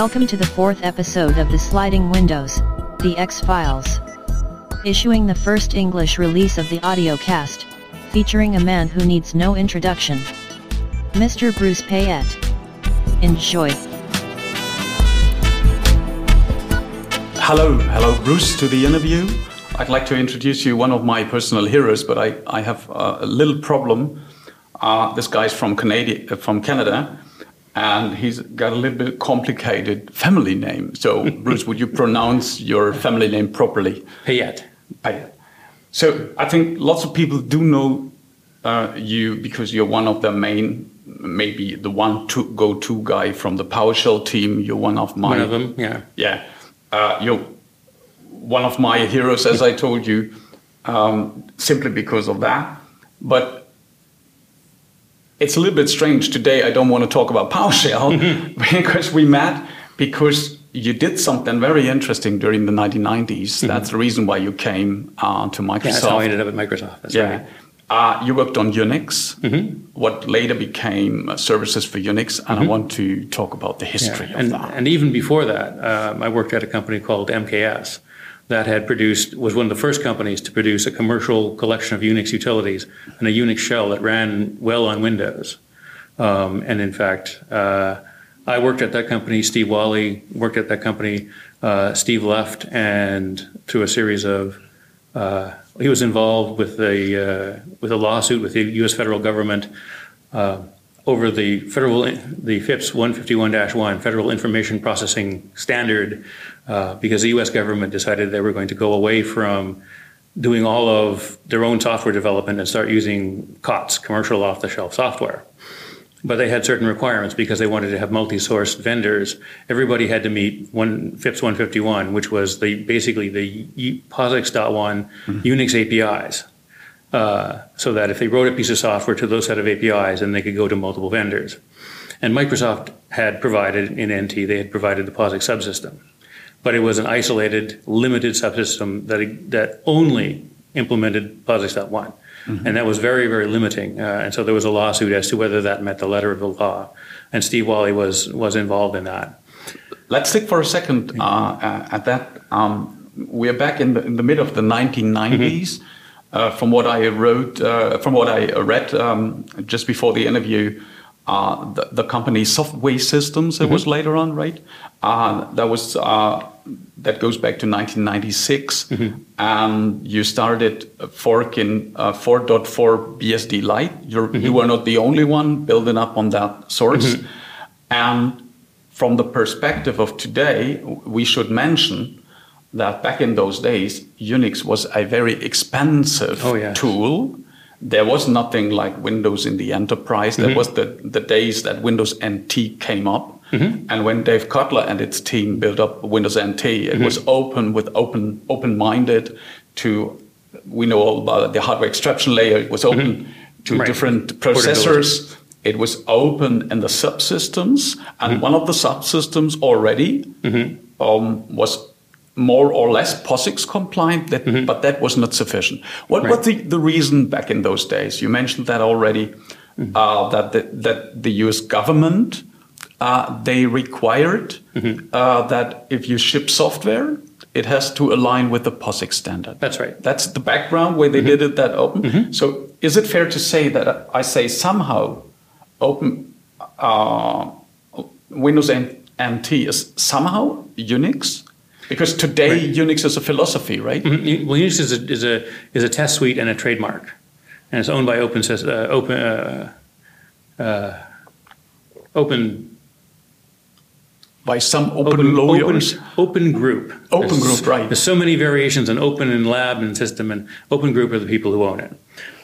Welcome to the fourth episode of the Sliding Windows, The X Files. Issuing the first English release of the audio cast, featuring a man who needs no introduction. Mr. Bruce Payette. Enjoy. Hello, hello, Bruce, to the interview. I'd like to introduce you one of my personal heroes, but I, I have uh, a little problem. Uh, this guy's from Canada, from Canada, and he's got a little bit complicated family name. So, Bruce, would you pronounce your family name properly? Payet. Payette. So, I think lots of people do know uh, you because you're one of the main, maybe the one to go-to guy from the PowerShell team. You're one of my One of them, yeah. yeah, uh, you're one of my heroes, as I told you, um, simply because of that. But it's a little bit strange today. I don't want to talk about PowerShell because we met because you did something very interesting during the 1990s. That's the reason why you came uh, to Microsoft. Yeah, that's how I ended up at Microsoft. That's Yeah. right. Uh, you worked on Unix, what later became uh, services for Unix, and I want to talk about the history Yeah. of And, that. and even before that, um, I worked at a company called MKS that had produced, was one of the first companies to produce a commercial collection of Unix utilities and a Unix shell that ran well on Windows. Um, and in fact, uh, I worked at that company. Steve Walli worked at that company. Uh, Steve left, and through a series of uh, he was involved with a uh, with a lawsuit with the U.S. federal government uh, over the federal the FIPS 151-1 Federal Information Processing Standard uh, because the U.S. government decided they were going to go away from doing all of their own software development and start using COTS, commercial off-the-shelf software. But they had certain requirements because they wanted to have multi-source vendors. Everybody had to meet one FIPS 151, which was the basically the E- POSIX.1 Unix APIs. Uh, so that if they wrote a piece of software to those set of APIs, then they could go to multiple vendors. And Microsoft had provided in NT, they had provided the POSIX subsystem, but it was an isolated, limited subsystem that that only implemented POSIX.1, and that was very, very limiting. Uh, and so there was a lawsuit as to whether that met the letter of the law, and Steve Walli was was involved in that. Let's stick for a second uh, uh, at that. Um, we're back in the, in the mid of the 1990s. Uh, from what I wrote, uh, from what I read um, just before the interview, uh, the, the company Softway Systems, it was later on, right? Uh, that was uh, that goes back to 1996, and you started Fork in uh, 4.4 BSD Lite. You're, You were not the only one building up on that source, and from the perspective of today, we should mention that back in those days, Unix was a very expensive Oh, yes. tool. There was nothing like Windows in the enterprise. That mm-hmm. was the, the days that Windows NT came up. Mm-hmm. And when Dave Cutler and its team built up Windows NT, it mm-hmm. was open with open open minded to we know all about the hardware abstraction layer. It was open to Right. different processors. It was open in the subsystems, and one of the subsystems already um, was more or less POSIX compliant, that, but that was not sufficient. What was the, the reason back in those days? You mentioned that already, uh, that, the, that the US government, uh, they required uh, that if you ship software, it has to align with the POSIX standard. That's right. That's the background where they did it that open. So is it fair to say that I say somehow open uh, Windows NT is somehow Unix? Because today Unix is a philosophy, right? Mhm. Well, Unix is a, is a is a test suite and a trademark, and it's owned by Open uh, Open uh, uh, Open By some open, Open lawyers. Open, open Group. Open There's- Group, right. There's so many variations in Open and Lab and System, and Open Group are the people who own it,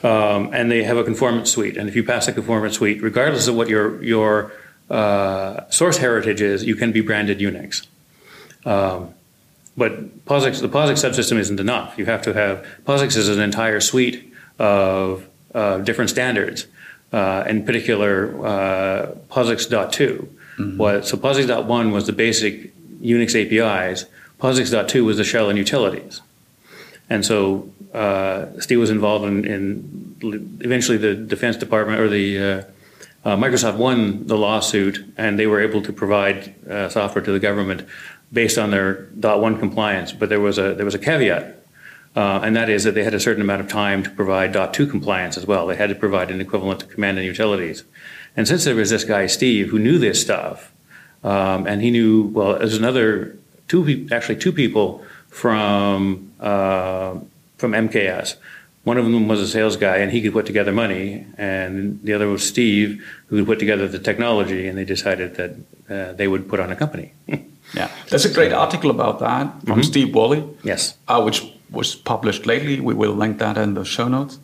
um, and they have a conformance suite. And if you pass a conformance suite, regardless of what your your uh, source heritage is, you can be branded Unix. Um, but POSIX, the POSIX subsystem isn't enough. You have to have POSIX is an entire suite of uh, different standards. Uh, in particular, uh, POSIX.2 was so POSIX.1 was the basic Unix APIs. POSIX.2 was the shell and utilities. And so uh, Steve was involved in, in eventually the Defense Department or the uh, Uh, Microsoft won the lawsuit, and they were able to provide uh, software to the government based on their dot one compliance. But there was a there was a caveat, uh, and that is that they had a certain amount of time to provide dot two compliance as well. They had to provide an equivalent to command and utilities. And since there was this guy Steve who knew this stuff, um, and he knew well, there's another two actually two people from uh, from MKS. One of them was a sales guy, and he could put together money, and the other was Steve, who could put together the technology, and they decided that uh, they would put on a company. yeah, there's a great article about that from mm-hmm. Steve Walli. Yes, uh, which was published lately. We will link that in the show notes.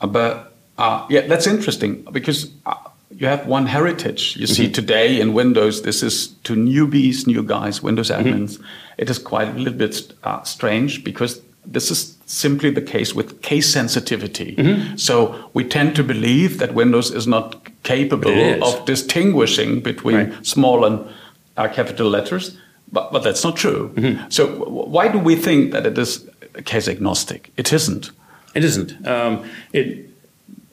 Uh, but uh, yeah, that's interesting because uh, you have one heritage. You mm-hmm. see today in Windows, this is to newbies, new guys, Windows mm-hmm. admins. Mm-hmm. It is quite a little bit uh, strange because this is simply the case with case sensitivity. Mm-hmm. So we tend to believe that Windows is not capable is. of distinguishing between right. small and uh, capital letters, but, but that's not true. Mm-hmm. So w- why do we think that it is case agnostic? It isn't. It isn't. Um, it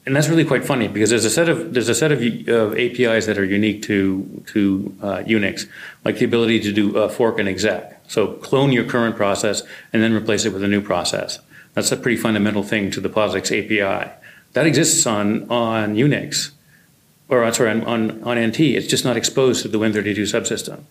and that's really quite funny because there's a set of there's a set of uh, APIs that are unique to to uh, Unix, like the ability to do a fork and exec. So clone your current process and then replace it with a new process. That's a pretty fundamental thing to the POSIX API. That exists on on Unix, or sorry on, on on NT. It's just not exposed to the Win32 subsystem.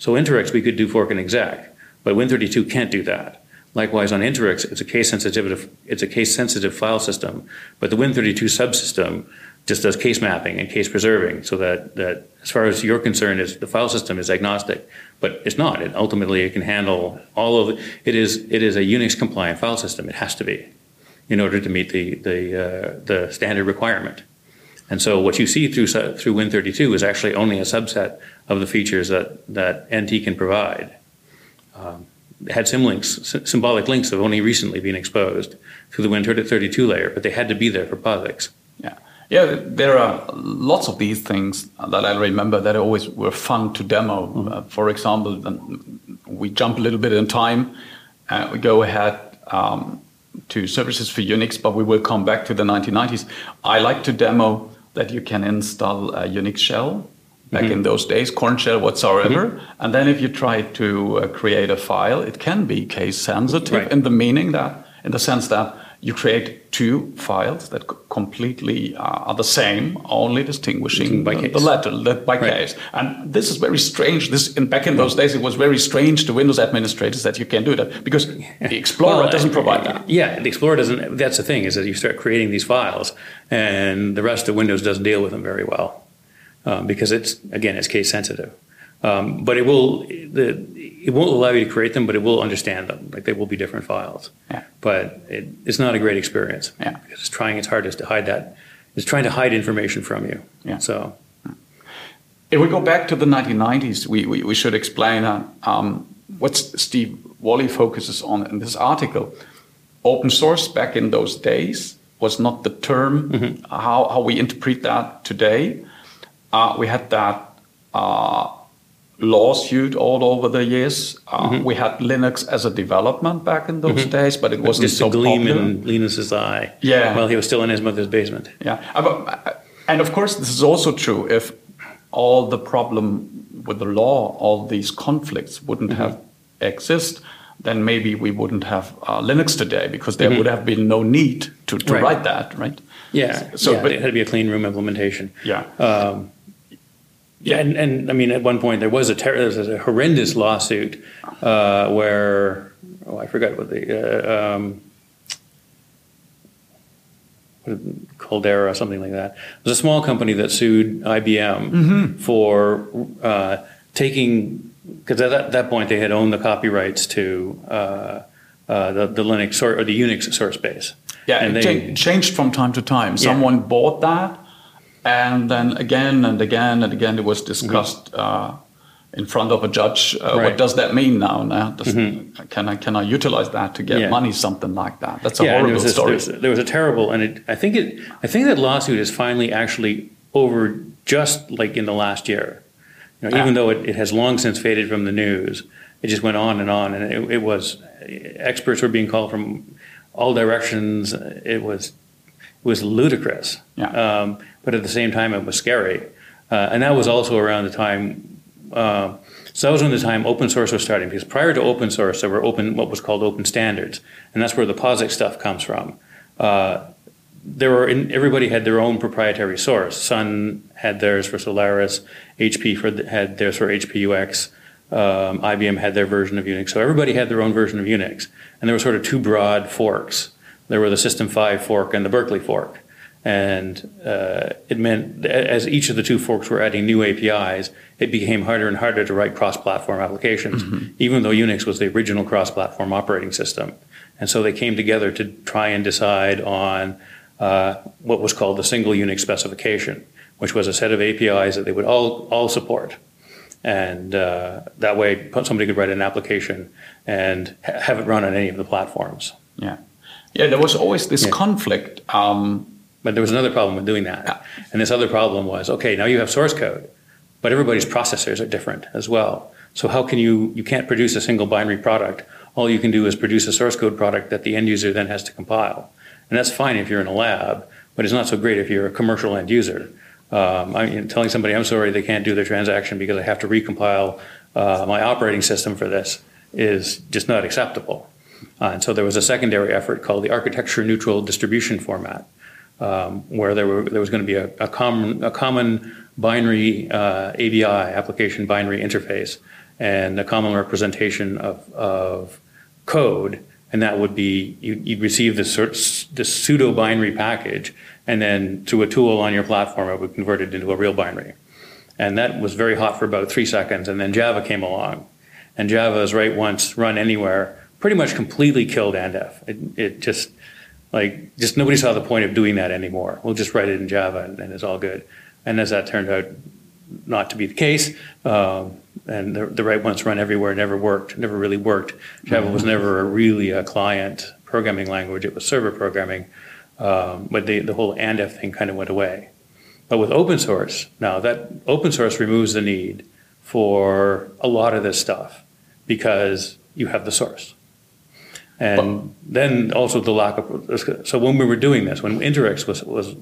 So Interix we could do fork and exec, but Win32 can't do that. Likewise, on Interix, it's a case sensitive it's a case sensitive file system, but the Win32 subsystem just does case mapping and case preserving, so that that as far as you're concerned, is the file system is agnostic, but it's not. It ultimately it can handle all of it. It is it is a Unix compliant file system. It has to be in order to meet the the uh, the standard requirement. And so what you see through through Win32 is actually only a subset of the features that that NT can provide. Um, had symlinks, symbolic links have only recently been exposed through the Win32 layer, but they had to be there for POSIX. Yeah. Yeah, there are lots of these things that I remember that always were fun to demo. Mm-hmm. Uh, for example, we jump a little bit in time. Uh, we go ahead um, to services for Unix, but we will come back to the 1990s. I like to demo that you can install a Unix shell back mm-hmm. in those days, Korn shell whatsoever. Mm-hmm. And then if you try to uh, create a file, it can be case sensitive right. in the meaning that, in the sense that you create two files that completely uh, are the same, only distinguishing by the, the letter the, by right. case. And this is very strange. This in, back in those days, it was very strange to Windows administrators that you can do that because the Explorer well, doesn't provide that. Yeah, the Explorer doesn't. That's the thing is that you start creating these files, and the rest of Windows doesn't deal with them very well um, because it's again it's case sensitive. Um, but it will the it won't allow you to create them, but it will understand them. Like they will be different files. Yeah. But it, it's not a great experience. Yeah. Because it's trying its hardest to hide that. It's trying to hide information from you. Yeah. So. If we go back to the 1990s, we, we, we should explain uh, um, what Steve Walli focuses on in this article. Open source back in those days was not the term mm-hmm. how, how we interpret that today uh, we had that uh, lawsuit all over the years. Uh, mm-hmm. We had Linux as a development back in those mm-hmm. days, but it wasn't Just so a gleam popular. in Linus's eye. Yeah. While he was still in his mother's basement. Yeah. Uh, and of course, this is also true if all the problem with the law, all these conflicts wouldn't mm-hmm. have exist, then maybe we wouldn't have uh, Linux today because there mm-hmm. would have been no need to, to right. write that, right? Yeah. So, yeah, but it had to be a clean room implementation. Yeah. Um, yeah, and, and I mean, at one point there was a ter- there was a horrendous lawsuit uh, where oh, I forgot what the uh, um, Caldera or something like that. It was a small company that sued IBM mm-hmm. for uh, taking because at that, that, point they had owned the copyrights to uh, uh, the, the Linux or, or, the Unix source base. Yeah, and it they, changed from time to time. Someone yeah. bought that and then again and again and again, it was discussed mm-hmm. uh, in front of a judge. Uh, right. What does that mean now? now does, mm-hmm. Can I can I utilize that to get yeah. money? Something like that. That's a yeah, horrible this, story. There was, there was, a terrible, and it, I think it. I think that lawsuit is finally actually over, just like in the last year. You know, even though it, it, has long since faded from the news, it just went on and on, and it, it was experts were being called from all directions. It was it was ludicrous. Yeah. Um, but at the same time, it was scary Uh, and that was also around the time, uh, so that was when the time open source was starting, because prior to open source, there were open, what was called open standards, and that's where the POSIX stuff comes from. Uh, there were, in, everybody had their own proprietary source. Sun had theirs for Solaris, HP for the, had theirs for HPUX, um, IBM had their version of Unix. So everybody had their own version of Unix. And there were sort of two broad forks. There were the System 5 fork and the Berkeley fork. And uh, it meant as each of the two forks were adding new APIs, it became harder and harder to write cross-platform applications, mm-hmm. even though Unix was the original cross-platform operating system. And so they came together to try and decide on uh, what was called the single Unix specification, which was a set of APIs that they would all, all support and uh, that way somebody could write an application and ha- have it run on any of the platforms. Yeah, yeah. There was always this yeah. conflict. Um, but there was another problem with doing that, yeah. and this other problem was okay. Now you have source code, but everybody's processors are different as well. So how can you you can't produce a single binary product? All you can do is produce a source code product that the end user then has to compile, and that's fine if you're in a lab, but it's not so great if you're a commercial end user um, I'm telling somebody I'm sorry they can't do their transaction because I have to recompile uh, my operating system for this is just not acceptable. Uh, and so there was a secondary effort called the architecture neutral distribution format, um, where there, were, there was going to be a, a, common, a common binary uh, ABI, application binary interface, and a common representation of, of code. And that would be, you, would receive this, this pseudo binary package and then through a tool on your platform, it would convert it into a real binary. And that was very hot for about three seconds, and then Java came along. And Java's right once, run anywhere, pretty much completely killed ANDEF. It, it just, like, just nobody saw the point of doing that anymore. We'll just write it in Java and, and it's all good. And as that turned out not to be the case, um, and the, the write once run everywhere never worked, never really worked. Java was never a really a client programming language, it was server programming. Um, but the, the whole ANDEF thing kind of went away. But with open source, now that open source removes the need for a lot of this stuff because you have the source. And but, then also the lack of so when we were doing this, when Interix was was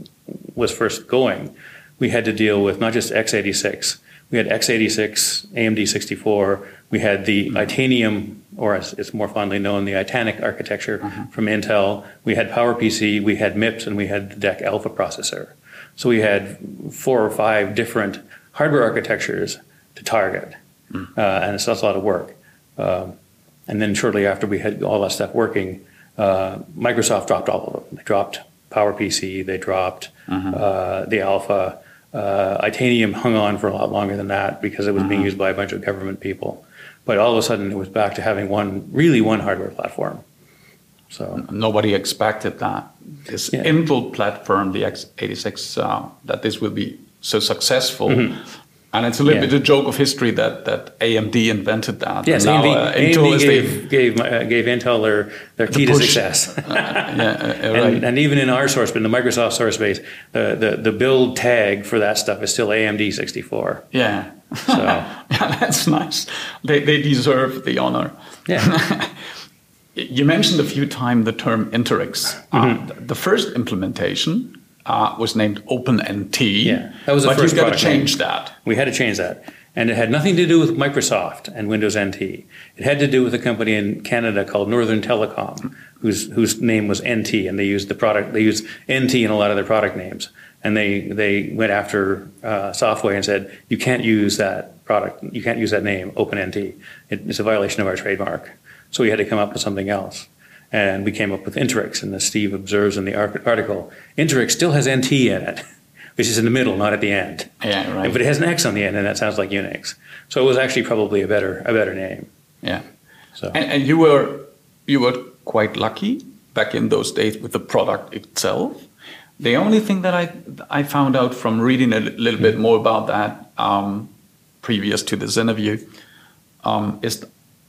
was first going, we had to deal with not just x86, we had x86, AMD 64, we had the Itanium or as it's more fondly known, the Itanic architecture mm-hmm. from Intel. We had PowerPC, we had MIPS, and we had the DEC Alpha processor. So we had four or five different hardware architectures to target, mm. uh, and it's, that's a lot of work. Um, and then shortly after we had all that stuff working, uh, Microsoft dropped all of them. They dropped PowerPC, they dropped mm-hmm. uh, the Alpha. Uh, Itanium hung on for a lot longer than that because it was mm-hmm. being used by a bunch of government people. But all of a sudden, it was back to having one, really one hardware platform. So nobody expected that this yeah. Intel platform, the x86, uh, that this will be so successful. Mm-hmm. And it's a little yeah. bit a joke of history that, that AMD invented that. Yes, now, AMD, uh, AMD gave, gave, uh, gave, Intel their, their key to success. uh, yeah, uh, right. and, and, even in our source, but in the Microsoft source base, the, the, the build tag for that stuff is still AMD 64. Yeah. So. yeah, that's nice. They, they deserve the honor. Yeah. you mentioned a few times the term Interix. Mm-hmm. The first implementation uh, was named OpenNT. Yeah, that was the but first. But you've got to change name. that. We had to change that, and it had nothing to do with Microsoft and Windows NT. It had to do with a company in Canada called Northern Telecom, whose whose name was NT, and they used the product. They used NT in a lot of their product names and they they went after uh, Softway and said you can't use that product, you can't use that name, OpenNT. It, it's a violation of our trademark. So we had to come up with something else, and we came up with Interix. And as Steve observes in the article, Interix still has NT in it, which is in the middle, not at the end. Yeah, right. But it has an X on the end, and that sounds like Unix. So it was actually probably a better a better name. Yeah. So and, and you were you were quite lucky back in those days with the product itself the only thing that I I found out from reading a little bit more about that um, previous to this interview um, is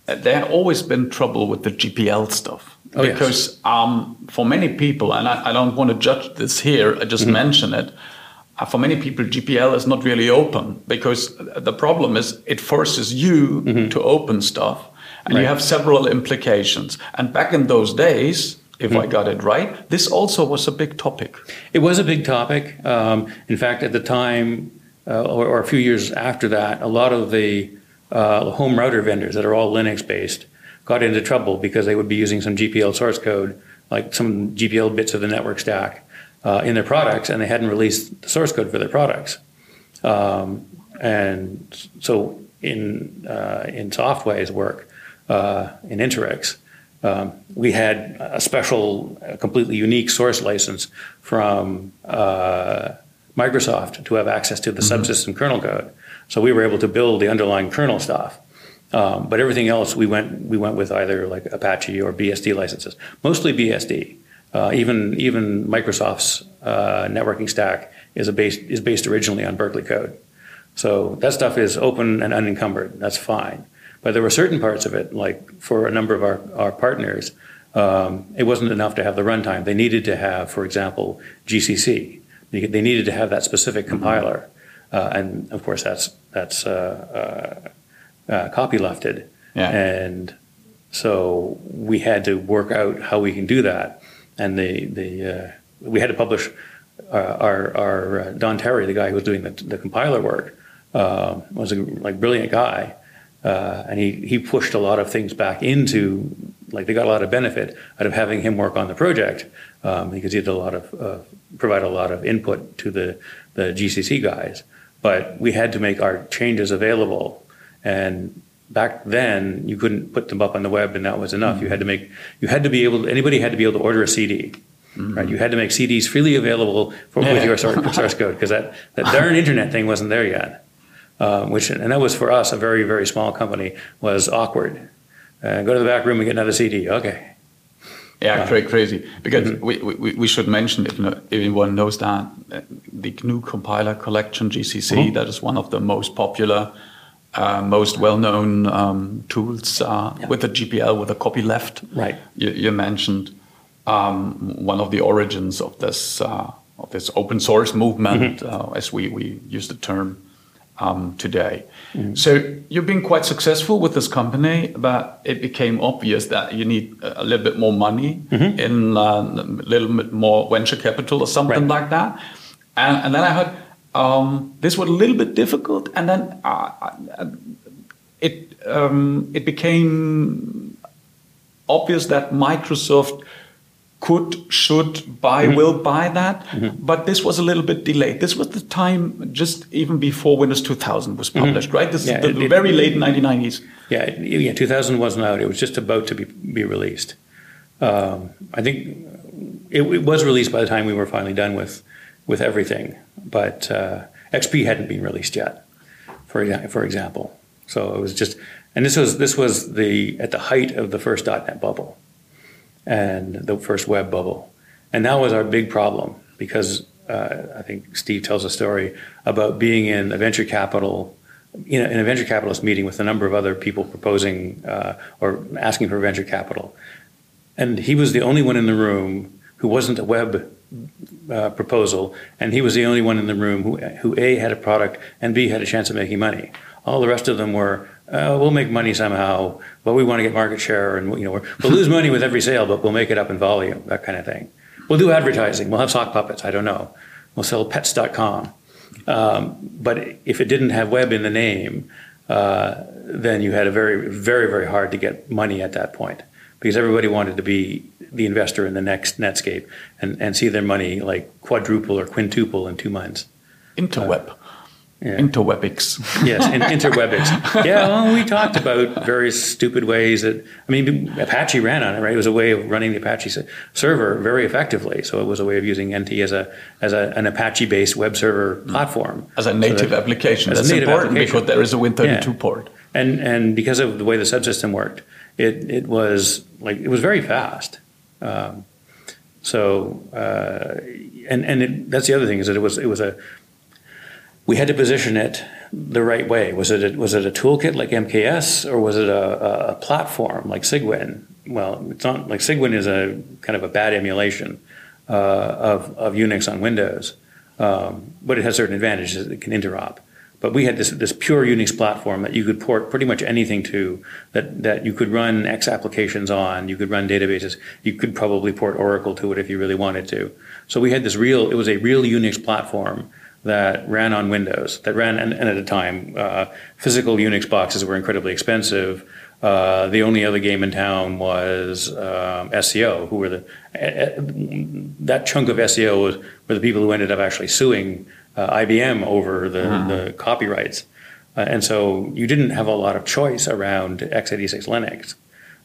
there had always been trouble with the GPL stuff oh, because yes. um, for many people, and I, I, don't want to judge this here, I just mm-hmm. mention it. Uh, for many people, GPL is not really open because the problem is it forces you mm-hmm. to open stuff, and right. you have several implications. And back in those days, if mm-hmm. I got it right. This also was a big topic. It was a big topic. Um, in fact, at the time, uh, or, or, a few years after that, a lot of the uh, home router vendors that are all Linux based got into trouble because they would be using some GPL source code, like some GPL bits of the network stack, uh, in their products, and they hadn't released the source code for their products. Um, and so in uh, in Softway's work uh, in Interix, um, we had a special, a completely unique source license from uh, Microsoft to have access to the mm-hmm. subsystem kernel code. So we were able to build the underlying kernel stuff. Um, but everything else we went we went with either like Apache or BSD licenses, mostly BSD. Uh, even even Microsoft's uh, networking stack is a based is based originally on Berkeley code. So that stuff is open and unencumbered. That's fine. But there were certain parts of it, like for a number of our, our partners, um, it wasn't enough to have the runtime. They needed to have, for example, GCC. They needed to have that specific compiler. Uh, and of course, that's, that's uh, uh, uh copylefted. Yeah. And so we had to work out how we can do that. And the, the, uh, we had to publish uh, our, our Don Terry, the guy who was doing the, the compiler work, was a like brilliant guy uh, and he, he pushed a lot of things back into, like they got a lot of benefit out of having him work on the project um, because he did a lot of, uh, provide a lot of input to the, the GCC guys. But we had to make our changes available. And back then you couldn't put them up on the web and that was enough. Mm-hmm. You had to make, you had to be able to, anybody had to be able to order a CD. Mm-hmm. Right, you had to make CDs freely available for, yeah. with your source, source code because that, that darn internet thing wasn't there yet um, which and that was for us a very very small company was awkward. Uh, go to the back room and get another CD. Okay. Yeah, uh, crazy. Because mm-hmm. we, we, we should mention, if, anyone knows that, uh, the GNU compiler collection, GCC, mm-hmm. that is one of the most popular, uh, most well-known um, tools uh, yeah. with the GPL, with the copyleft. Right. You, you mentioned um, one of the origins of this uh, of this open source movement, mm-hmm. as we, we use the term um, today. Mm-hmm. So you've been quite successful with this company, but it became obvious that you need a little bit more money mm-hmm. in uh, a little bit more venture capital or something right. like that. And, and, then I heard um, this was a little bit difficult, and then uh, uh it um, it became obvious that Microsoft could, should, buy, mm-hmm. will buy that. Mm-hmm. But this was a little bit delayed. This was the time just even before Windows 2000 was mm-hmm. published, mm-hmm. right? This yeah, is the it, very late 1990s. Yeah, yeah, 2000 wasn't out. It was just about to be, be released. Um, I think it, it, was released by the time we were finally done with, with everything. But uh, XP hadn't been released yet, for, for example. So it was just, and this was, this was the, at the height of the first .NET bubble and the first web bubble. And that was our big problem because uh, I think Steve tells a story about being in a venture capital, you know, in a venture capitalist meeting with a number of other people proposing uh, or asking for venture capital. And he was the only one in the room who wasn't a web uh, proposal, and he was the only one in the room who, who A, had a product, and B, had a chance of making money. All the rest of them were uh, we'll make money somehow, but we want to get market share, and you know we'll lose money with every sale, but we'll make it up in volume, that kind of thing. We'll do advertising. We'll have sock puppets. I don't know. We'll sell pets.com. Um, but if it didn't have web in the name, uh, then you had a very, very, very hard to get money at that point because everybody wanted to be the investor in the next Netscape and, and see their money like quadruple or quintuple in two months. Interweb. Uh, yeah. Interwebix. yes, in, interwebix. Yeah, well, we talked about various stupid ways that, I mean, Apache ran on it, right? It was a way of running the Apache server very effectively. So it was a way of using NT as a as a, an Apache-based web server mm. platform. As a native so that, application. That's native important application. because there is a Win32 yeah. port. And and because of the way the subsystem worked, it it was like it was very fast. Um, so uh, and and it, that's the other thing is that it was it was a we had to position it the right way. Was it a, was it a toolkit like MKS or was it a, a platform like Cygwin? Well, it's not like Cygwin is a kind of a bad emulation uh, of of Unix on Windows, um, but it has certain advantages. It can interop. But we had this this pure Unix platform that you could port pretty much anything to. That that you could run X applications on. You could run databases. You could probably port Oracle to it if you really wanted to. So we had this real. It was a real Unix platform that ran on Windows, that ran, and, and at a time, uh, physical Unix boxes were incredibly expensive. Uh, the only other game in town was um, SCO, who were the uh, that chunk of SCO was, were the people who ended up actually suing uh, IBM over the, Mm-hmm. the copyrights, uh, and so you didn't have a lot of choice around x86 Linux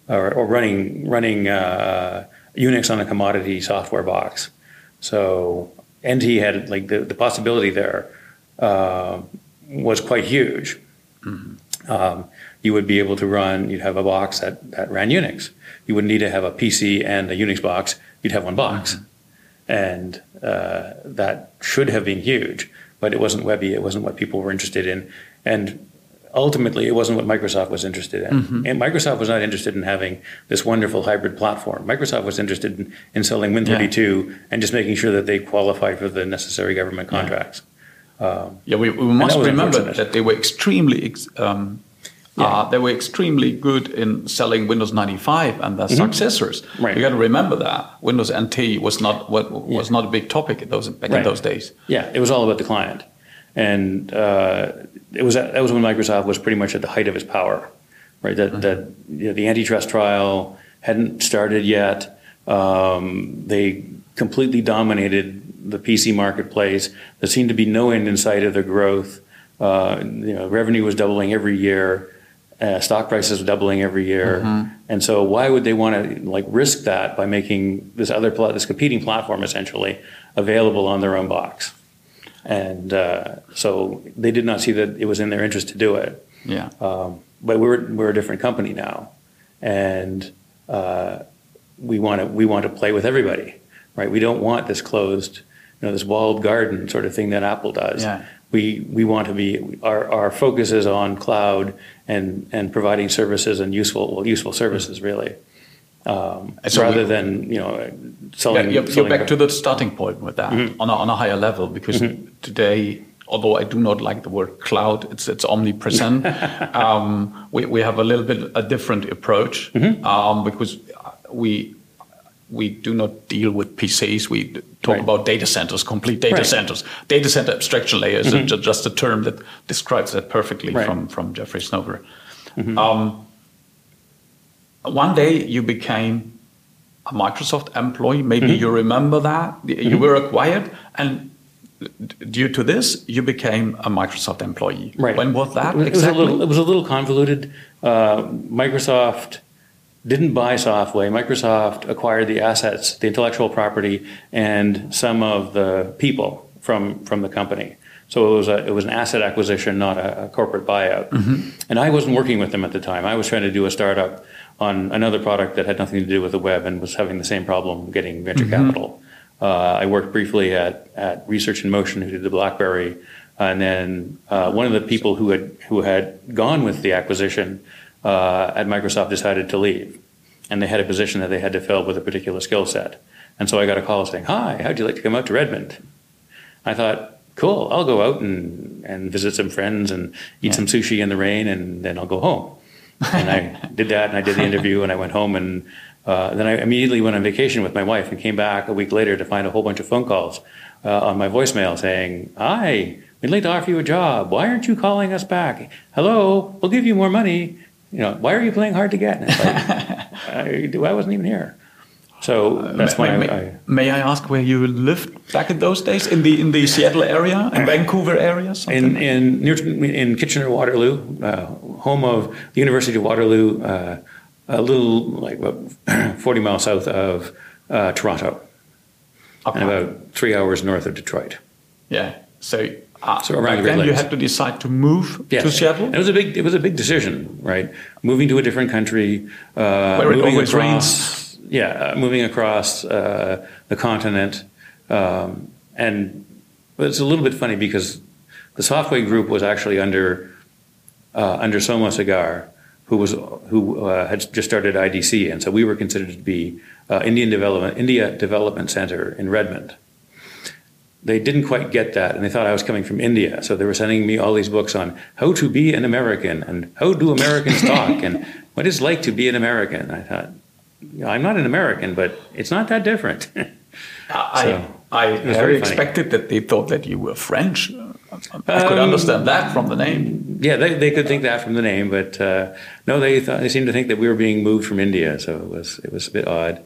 or, or running running uh, Unix on a commodity software box. So NT had like the, the possibility there uh, was quite huge. Um, you would be able to run, you'd have a box that, that ran Unix. You wouldn't need to have a PC and a Unix box, you'd have one box. And uh, that should have been huge, but it wasn't Webby, it wasn't what people were interested in. And ultimately, it wasn't what Microsoft was interested in. And Microsoft was not interested in having this wonderful hybrid platform. Microsoft was interested in, in selling Win32 and just making sure that they qualified for the necessary government contracts. Yeah, we, we must was remember that they were extremely ex- um, uh, they were extremely good in selling Windows 95 and their successors. Mm-hmm. Right. You got to remember that Windows NT was not what was not a big topic in those back in those days. Yeah, it was all about the client, and uh, it was that was when Microsoft was pretty much at the height of its power, right? That that you know, the antitrust trial hadn't started yet. Um, they completely dominated the PC marketplace. There seemed to be no end in sight of their growth. Uh, you know, revenue was doubling every year. Uh, stock prices doubling every year, and so why would they want to like risk that by making this other pla- this competing platform essentially available on their own box? And uh, so they did not see that it was in their interest to do it. Yeah. Um, but we're we're a different company now, and uh, we want to we want to play with everybody, right? We don't want this closed, you know, this walled garden sort of thing that Apple does. Yeah. We we want to be our our focus is on cloud and and providing services and useful well, useful services really, um, so rather we- than you know Yeah, selling. you're, you're back to the starting point with that Mm-hmm. on, a, on a higher level because today, although I do not like the word cloud, it's it's omnipresent. um, we, we have a little bit a different approach Mm-hmm. um, because we we do not deal with PCs. We talk Right. about data centers, complete data Right. Mm-hmm. centers. Data center abstraction layer is ju- just a term that describes that perfectly Right. from from Jeffrey Snover. Um, one day you became a Microsoft employee. Maybe Mm-hmm. you remember that you were acquired, and d- due to this, you became a Microsoft employee. Right. When was that It was, exactly? a little. It was a little convoluted. Uh, Microsoft didn't buy Softway. Microsoft acquired the assets, the intellectual property, and some of the people from from the company. So it was a it was an asset acquisition, not a, a corporate buyout. And I wasn't working with them at the time. I was trying to do a startup on another product that had nothing to do with the web and was having the same problem getting venture capital. Uh, I worked briefly at, at Research in Motion, who did the BlackBerry, and then uh, one of the people who had who had gone with the acquisition uh, at Microsoft decided to leave, and they had a position that they had to fill with a particular skill set. And so I got a call saying, "Hi, how'd you like to come out to Redmond?" I thought, "Cool, I'll go out and and visit some friends and eat some sushi in the rain, and then I'll go home." and I did that, and I did the interview, and I went home, and uh, then I immediately went on vacation with my wife, and came back a week later to find a whole bunch of phone calls uh, on my voicemail saying, "Hi, we'd like to offer you a job. Why aren't you calling us back? Hello, we'll give you more money. You know, why are you playing hard to get?" And like, I, I wasn't even here. So that's may, why may, I, may I ask where you lived back in those days? In the in the Seattle area, in Vancouver area, something? in in near in Kitchener Waterloo, uh, home of the University of Waterloo, uh, a little like about forty miles south of uh, Toronto, Okay. and about three hours north of Detroit. yeah. So, uh, So around back the then you had to decide to move Yeah, to Seattle. And it was a big it was a big decision, right? Moving to a different country, uh, Where moving across, yeah, uh, moving across uh, the continent, um, and but it's a little bit funny because the Softway Group was actually under uh, under Somasegar, who was who uh, had just started IDC, and so we were considered to be uh, Indian Development India Development Center in Redmond. They didn't quite get that, and they thought I was coming from India, so they were sending me all these books on how to be an American and how do Americans talk and what it's like to be an American. I thought, I'm not an American, but it's not that different. I, So- I was had very funny. expected that they thought that you were French. I could Um, understand that from the name. Yeah, they, they could think that from the name, but uh, no, they thought, they seemed to think that we were being moved from India, so it was it was a bit odd.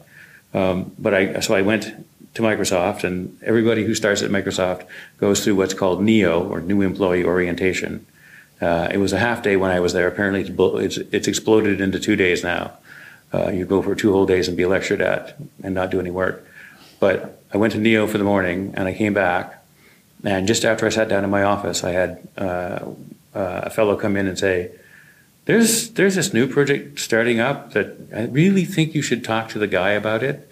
Um, but I so I went to Microsoft, and everybody who starts at Microsoft goes through what's called NEO or New Employee Orientation. Uh, it was a half day when I was there. Apparently, it's, it's, it's exploded into two days now. Uh, you go for two whole days and be lectured at and not do any work. But I went to NEO for the morning, and I came back, and just after I sat down in my office, I had uh, uh, a fellow come in and say, "There's there's this new project starting up that I really think you should talk to the guy about it."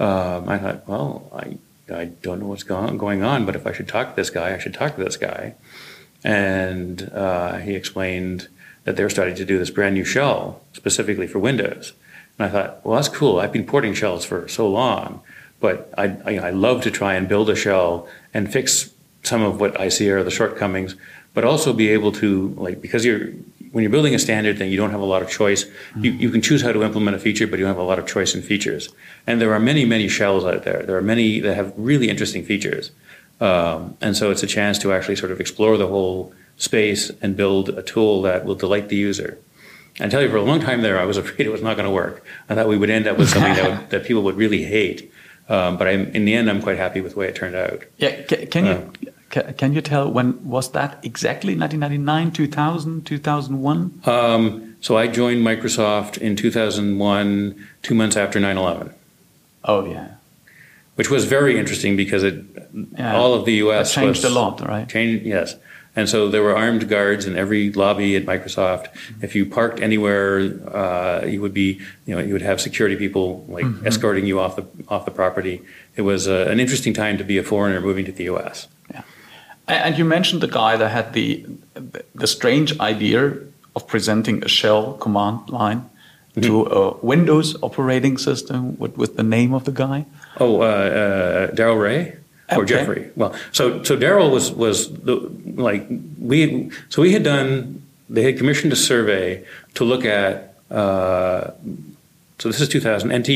Um, I thought, well, I I don't know what's going on, but if I should talk to this guy, I should talk to this guy. And uh, he explained that they were starting to do this brand new shell specifically for Windows. And I thought, well, that's cool. I've been porting shells for so long, but I, I, I love to try and build a shell and fix some of what I see are the shortcomings, but also be able to like because you're when you're building a standard thing, you don't have a lot of choice. You, you can choose how to implement a feature, but you don't have a lot of choice in features. And there are many, many shells out there. There are many that have really interesting features. Um, and so it's a chance to actually sort of explore the whole space and build a tool that will delight the user. I tell you, for a long time there, I was afraid it was not going to work. I thought we would end up with something that, would, that people would really hate. Um, but I'm, in the end, I'm quite happy with the way it turned out. Yeah, ca- can you ca- can you tell when was that exactly? 1999, 2000, 2001? Um, so I joined Microsoft in 2001, two months after 9/11, Oh yeah, which was very interesting because it Yeah. all of the U.S. changed was, a lot, right? Changed, yes. And so there were armed guards in every lobby at Microsoft. If you parked anywhere, uh, you would be, you know, you would have security people like escorting you off the off the property. It was uh, an interesting time to be a foreigner moving to the U.S. And you mentioned the guy that had the the strange idea of presenting a shell command line to a Windows operating system with, with the name of the guy. Oh, uh, uh, Daryl Ray or Okay. Jeffrey? Well, so so Daryl was was the, like we so we had done they had commissioned a survey to look at. Uh, so this is 2000. NT,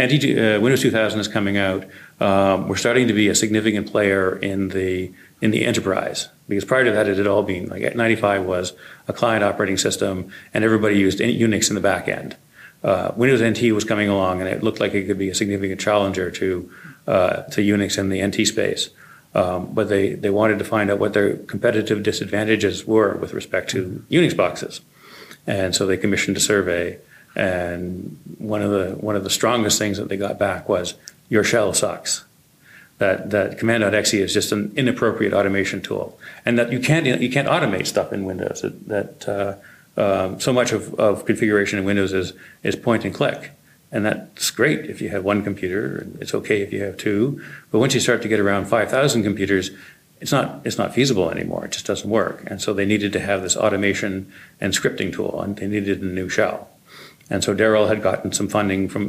NT uh, Windows 2000 is coming out. Um, we're starting to be a significant player in the in the enterprise because prior to that it had all been like 95 was a client operating system and everybody used Unix in the back end. Uh, Windows NT was coming along and it looked like it could be a significant challenger to uh, to Unix in the NT space. Um, but they, they wanted to find out what their competitive disadvantages were with respect to Unix boxes. And so they commissioned a survey. And one of the one of the strongest things that they got back was your shell sucks. That that command.exe is just an inappropriate automation tool, and that you can't you can't automate stuff in Windows. That, that uh, um, so much of, of configuration in Windows is is point and click, and that's great if you have one computer. and It's okay if you have two, but once you start to get around five thousand computers, it's not it's not feasible anymore. It just doesn't work. And so they needed to have this automation and scripting tool, and they needed a new shell. And so Daryl had gotten some funding from.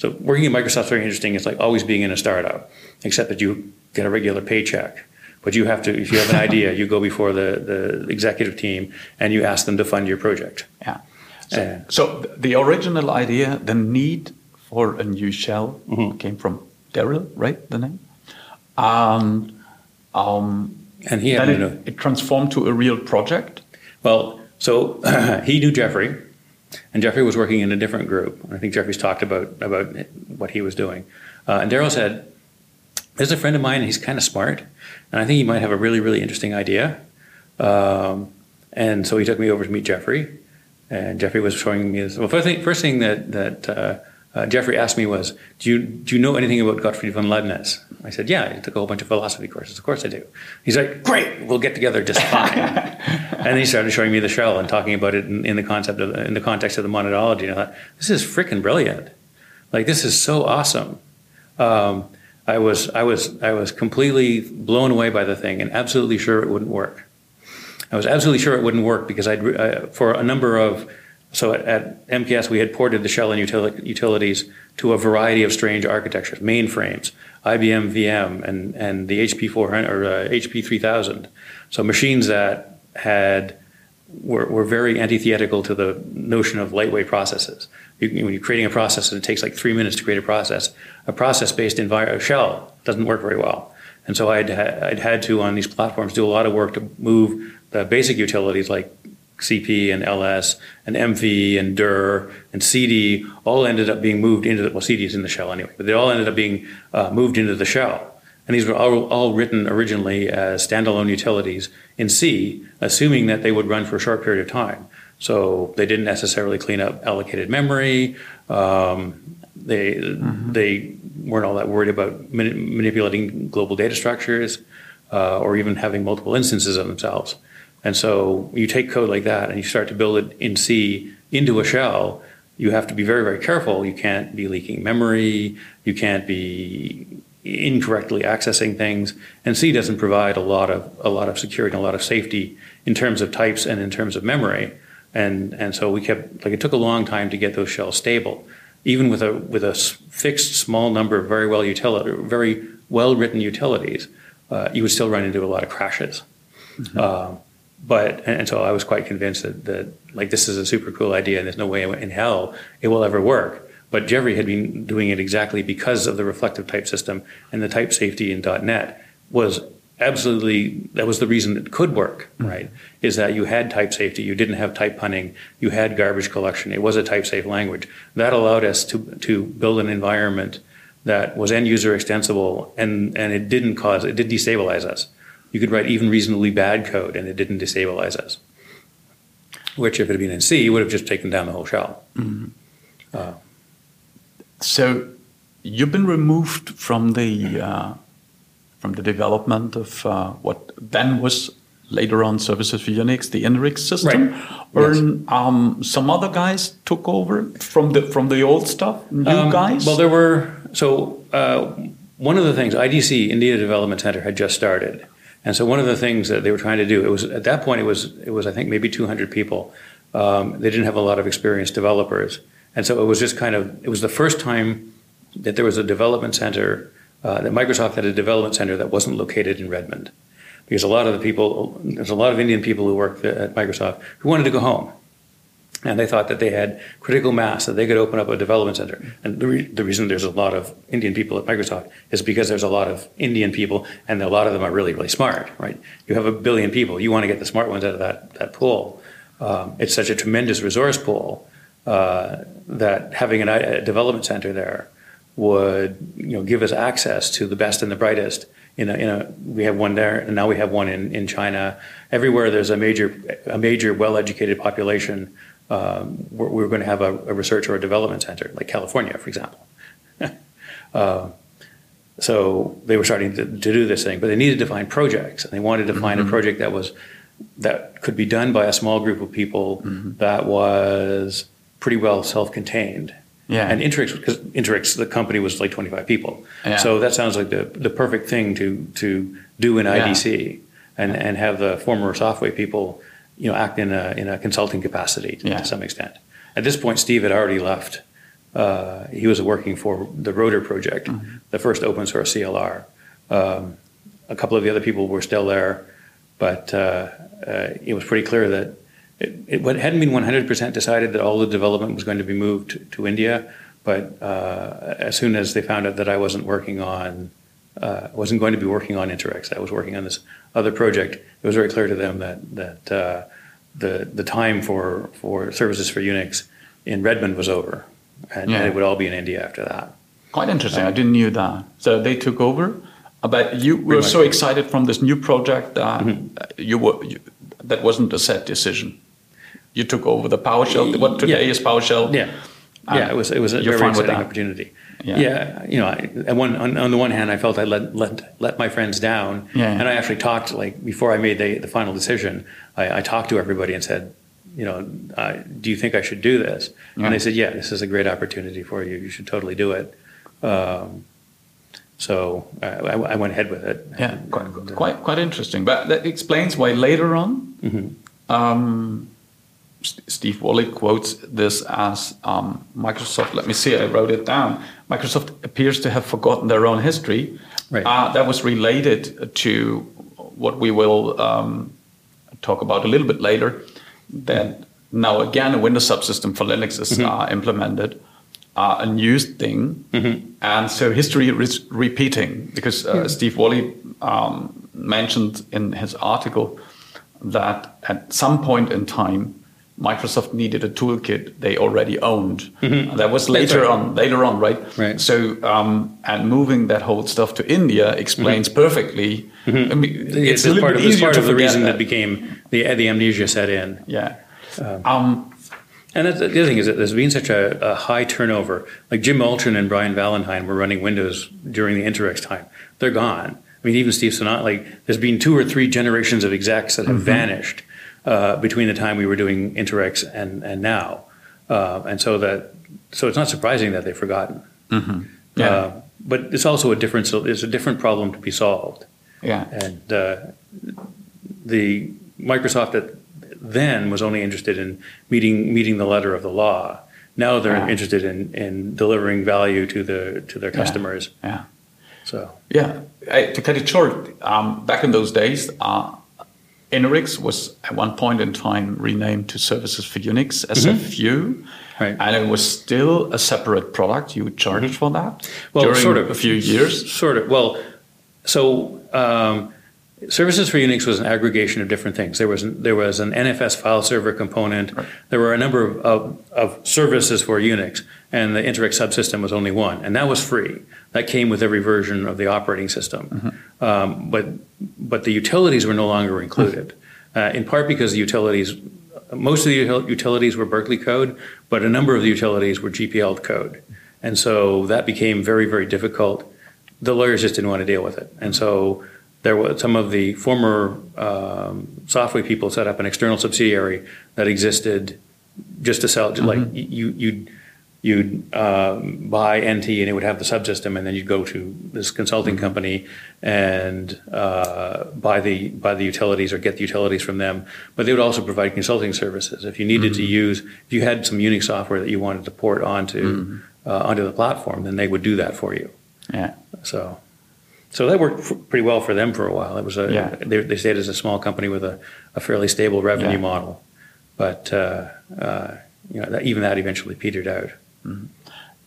So working at Microsoft's very interesting. It's like always being in a startup, except that you get a regular paycheck. But you have to, if you have an idea, you go before the, the executive team and you ask them to fund your project. Yeah. So, Uh, so the original idea, the need for a new shell, Mm-hmm. came from Daryl, right? The name. And um, And he to it, it transformed to a real project. Well, so he knew Jeffrey, and Jeffrey was working in a different group. I think Jeffrey's talked about about what he was doing. Uh, and Daryl said, "There's a friend of mine, and he's kind of smart, and I think he might have a really really interesting idea." Um, and so he took me over to meet Jeffrey, and Jeffrey was showing me this. Well, first thing, first thing that that uh, uh, Jeffrey asked me was, "Do you do you know anything about Gottfried von Leibniz?" I said, "Yeah, I took a whole bunch of philosophy courses. Of course I do." He's like, "Great, we'll get together just fine." and then he started showing me the shell and talking about it in, in the concept of in the context of the monadology. And I thought, "This is freaking brilliant! Like this is so awesome." Um, I was I was I was completely blown away by the thing and absolutely sure it wouldn't work. I was absolutely sure it wouldn't work because I'd uh, for a number of so at, at MKS we had ported the shell and util- utilities to a variety of strange architectures, mainframes, IBM VM, and and the HP 400 or uh, HP 3000. So machines that had were, were very antithetical to the notion of lightweight processes. You, when you're creating a process and it takes like three minutes to create a process, a process-based environment shell doesn't work very well. And so I'd, ha- I'd had to on these platforms do a lot of work to move the basic utilities like CP and LS and MV and DIR and CD all ended up being moved into the, well, CD is in the shell anyway, but they all ended up being uh, moved into the shell. And these were all, all written originally as standalone utilities in C, assuming that they would run for a short period of time. So they didn't necessarily clean up allocated memory. Um, they mm-hmm. they weren't all that worried about manipulating global data structures uh, or even having multiple instances of themselves. And so you take code like that and you start to build it in C into a shell. You have to be very, very careful. You can't be leaking memory. You can't be incorrectly accessing things. And C doesn't provide a lot of a lot of security and a lot of safety in terms of types and in terms of memory. And and so we kept like it took a long time to get those shells stable. Even with a with a fixed small number of very well utility, very well written utilities, uh, you would still run into a lot of crashes. Mm-hmm. Uh, but and so I was quite convinced that, that like this is a super cool idea and there's no way in hell it will ever work. But Jeffrey had been doing it exactly because of the reflective type system and the type safety in .NET was absolutely that was the reason it could work, mm-hmm. right? Is that you had type safety, you didn't have type punning, you had garbage collection. It was a type safe language that allowed us to to build an environment that was end user extensible and and it didn't cause it did destabilize us you could write even reasonably bad code and it didn't destabilize us. Which, if it had been in C, would have just taken down the whole shell. Mm-hmm. Uh, so, you've been removed from the uh, from the development of uh, what then was later on services for Unix, the Interix system, right. or yes. um, some other guys took over from the from the old stuff. New um, guys. Well, there were so uh, one of the things IDC India Development Center had just started, and so one of the things that they were trying to do, it was at that point it was it was I think maybe 200 people. Um, they didn't have a lot of experienced developers, and so it was just kind of it was the first time that there was a development center uh, that Microsoft had a development center that wasn't located in Redmond, because a lot of the people there's a lot of Indian people who work at Microsoft who wanted to go home, and they thought that they had critical mass that they could open up a development center. And the, re- the, reason there's a lot of Indian people at Microsoft is because there's a lot of Indian people, and a lot of them are really, really smart. Right? You have a billion people. You want to get the smart ones out of that that pool. Um, it's such a tremendous resource pool uh, that having an, a development center there would you know give us access to the best and the brightest. In a, in a, we have one there, and now we have one in, in China. Everywhere there's a major a major well-educated population um, we're, we're, going to have a, a, research or a development center, like California, for example. uh, so they were starting to, to, do this thing, but they needed to find projects, and they wanted to find mm-hmm. a project that was that could be done by a small group of people mm-hmm. that was pretty well self-contained. Yeah. And Interix, because Interix, the company was like 25 people. Yeah. So that sounds like the, the perfect thing to, to do in IDC yeah. and, and have the former Softway people you know, act in a, in a consulting capacity to, yeah. to some extent. At this point, Steve had already left. Uh, he was working for the Rotor project, mm-hmm. the first open source CLR. Um, a couple of the other people were still there, but uh, uh, it was pretty clear that it, it, hadn't been 100% decided that all the development was going to be moved to, to India. But uh, as soon as they found out that I wasn't working on, uh, wasn't going to be working on Interix, I was working on this other project, it was very clear to them that that uh, the the time for for services for Unix in Redmond was over, and, yeah. and it would all be in India after that. Quite interesting. Um, I didn't knew that. So they took over, but you were so excited from this new project that mm-hmm. you were you, that wasn't a set decision. You took over the PowerShell. What today yeah. is PowerShell. Yeah, yeah. It was it was a very exciting opportunity. Yeah. yeah, you know, I, one, on, on, the one hand, I felt I let let, let my friends down, yeah. and I actually talked like before I made the, the final decision. I, I talked to everybody and said, you know, uh, do you think I should do this? Yeah. And they said, yeah, this is a great opportunity for you. You should totally do it. Um, so I, I, went ahead with it. Yeah, and, quite, and, uh, quite, quite interesting. But that explains why later on, mm-hmm. um, Steve Walli quotes this as um, Microsoft. Let me see, I wrote it down. Microsoft appears to have forgotten their own history. Right. Uh, that was related to what we will um, talk about a little bit later. that now again a Windows subsystem for Linux is uh, implemented, uh, a new thing, and so history is repeating because uh, Steve Walli um, mentioned in his article that at some point in time. Microsoft needed a toolkit they already owned. Mm-hmm. That was later right. on. Later on, right? Right. So, um, and moving that whole stuff to India explains mm-hmm. perfectly. Mm-hmm. I mean, It's, it's a little part bit of, easier part to of the reason that. that became the the amnesia set in. Yeah. Um, um, And that's, the other thing is that there's been such a, a high turnover. Like Jim Moulton and Brian Valentine were running Windows during the Interix time. They're gone. I mean, even Steve Sonat, like, there's been two or three generations of execs that have vanished uh, between the time we were doing Interix and, and now. Uh, and so that, so it's not surprising that they've forgotten. Yeah. Uh, but it's also a different, it's a different problem to be solved. yeah. And uh, the Microsoft at then was only interested in meeting meeting the letter of the law. Now they're Ah. interested in, in delivering value to the to their customers. Yeah. So Yeah. I, to cut it short, um, back in those days, uh, Interix was at one point in time renamed to Services for Unix, SFU. Right. And it was still a separate product. You would charge for that Well, during sort of. a few years. sort of well, so. Um, Services for Unix was an aggregation of different things. There was there was an NFS file server component. There were a number of, of, of services for Unix, and the Interix subsystem was only one, and that was free. That came with every version of the operating system. Um, but but the utilities were no longer included, uh, in part because the utilities, most of the util- utilities were Berkeley code, but a number of the utilities were GPL code, and so that became very very difficult. The lawyers just didn't want to deal with it, and so there were some of the former um, Softway people set up an external subsidiary that existed just to sell. Like you you you'd um, buy NT and it would have the subsystem, and then you'd go to this consulting company and uh, buy the buy the utilities or get the utilities from them. But they would also provide consulting services if you needed to use if you had some Unix software that you wanted to port onto uh, onto the platform, then they would do that for you. Yeah. So, so that worked f- pretty well for them for a while. It was a Yeah. they, they stayed as a small company with a, a fairly stable revenue Yeah. model, but uh, uh, you know that, even that eventually petered out. Mm-hmm.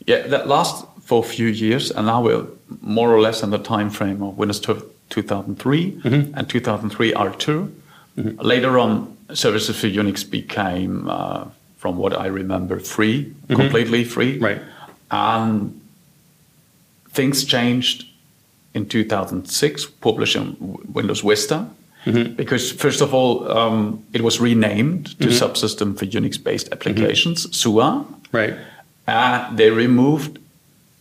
Yeah, that last for a few years, and now we're more or less in the time frame of Windows 12 2003 mm-hmm. and 2003 R2. Mm-hmm. Later on, services for Unix became, uh, from what I remember, free, completely free. Right. And things changed in 2006, publishing Windows Vista. Because first of all, um, it was renamed to Subsystem for Unix-based Applications, SUA. Right. Uh, they removed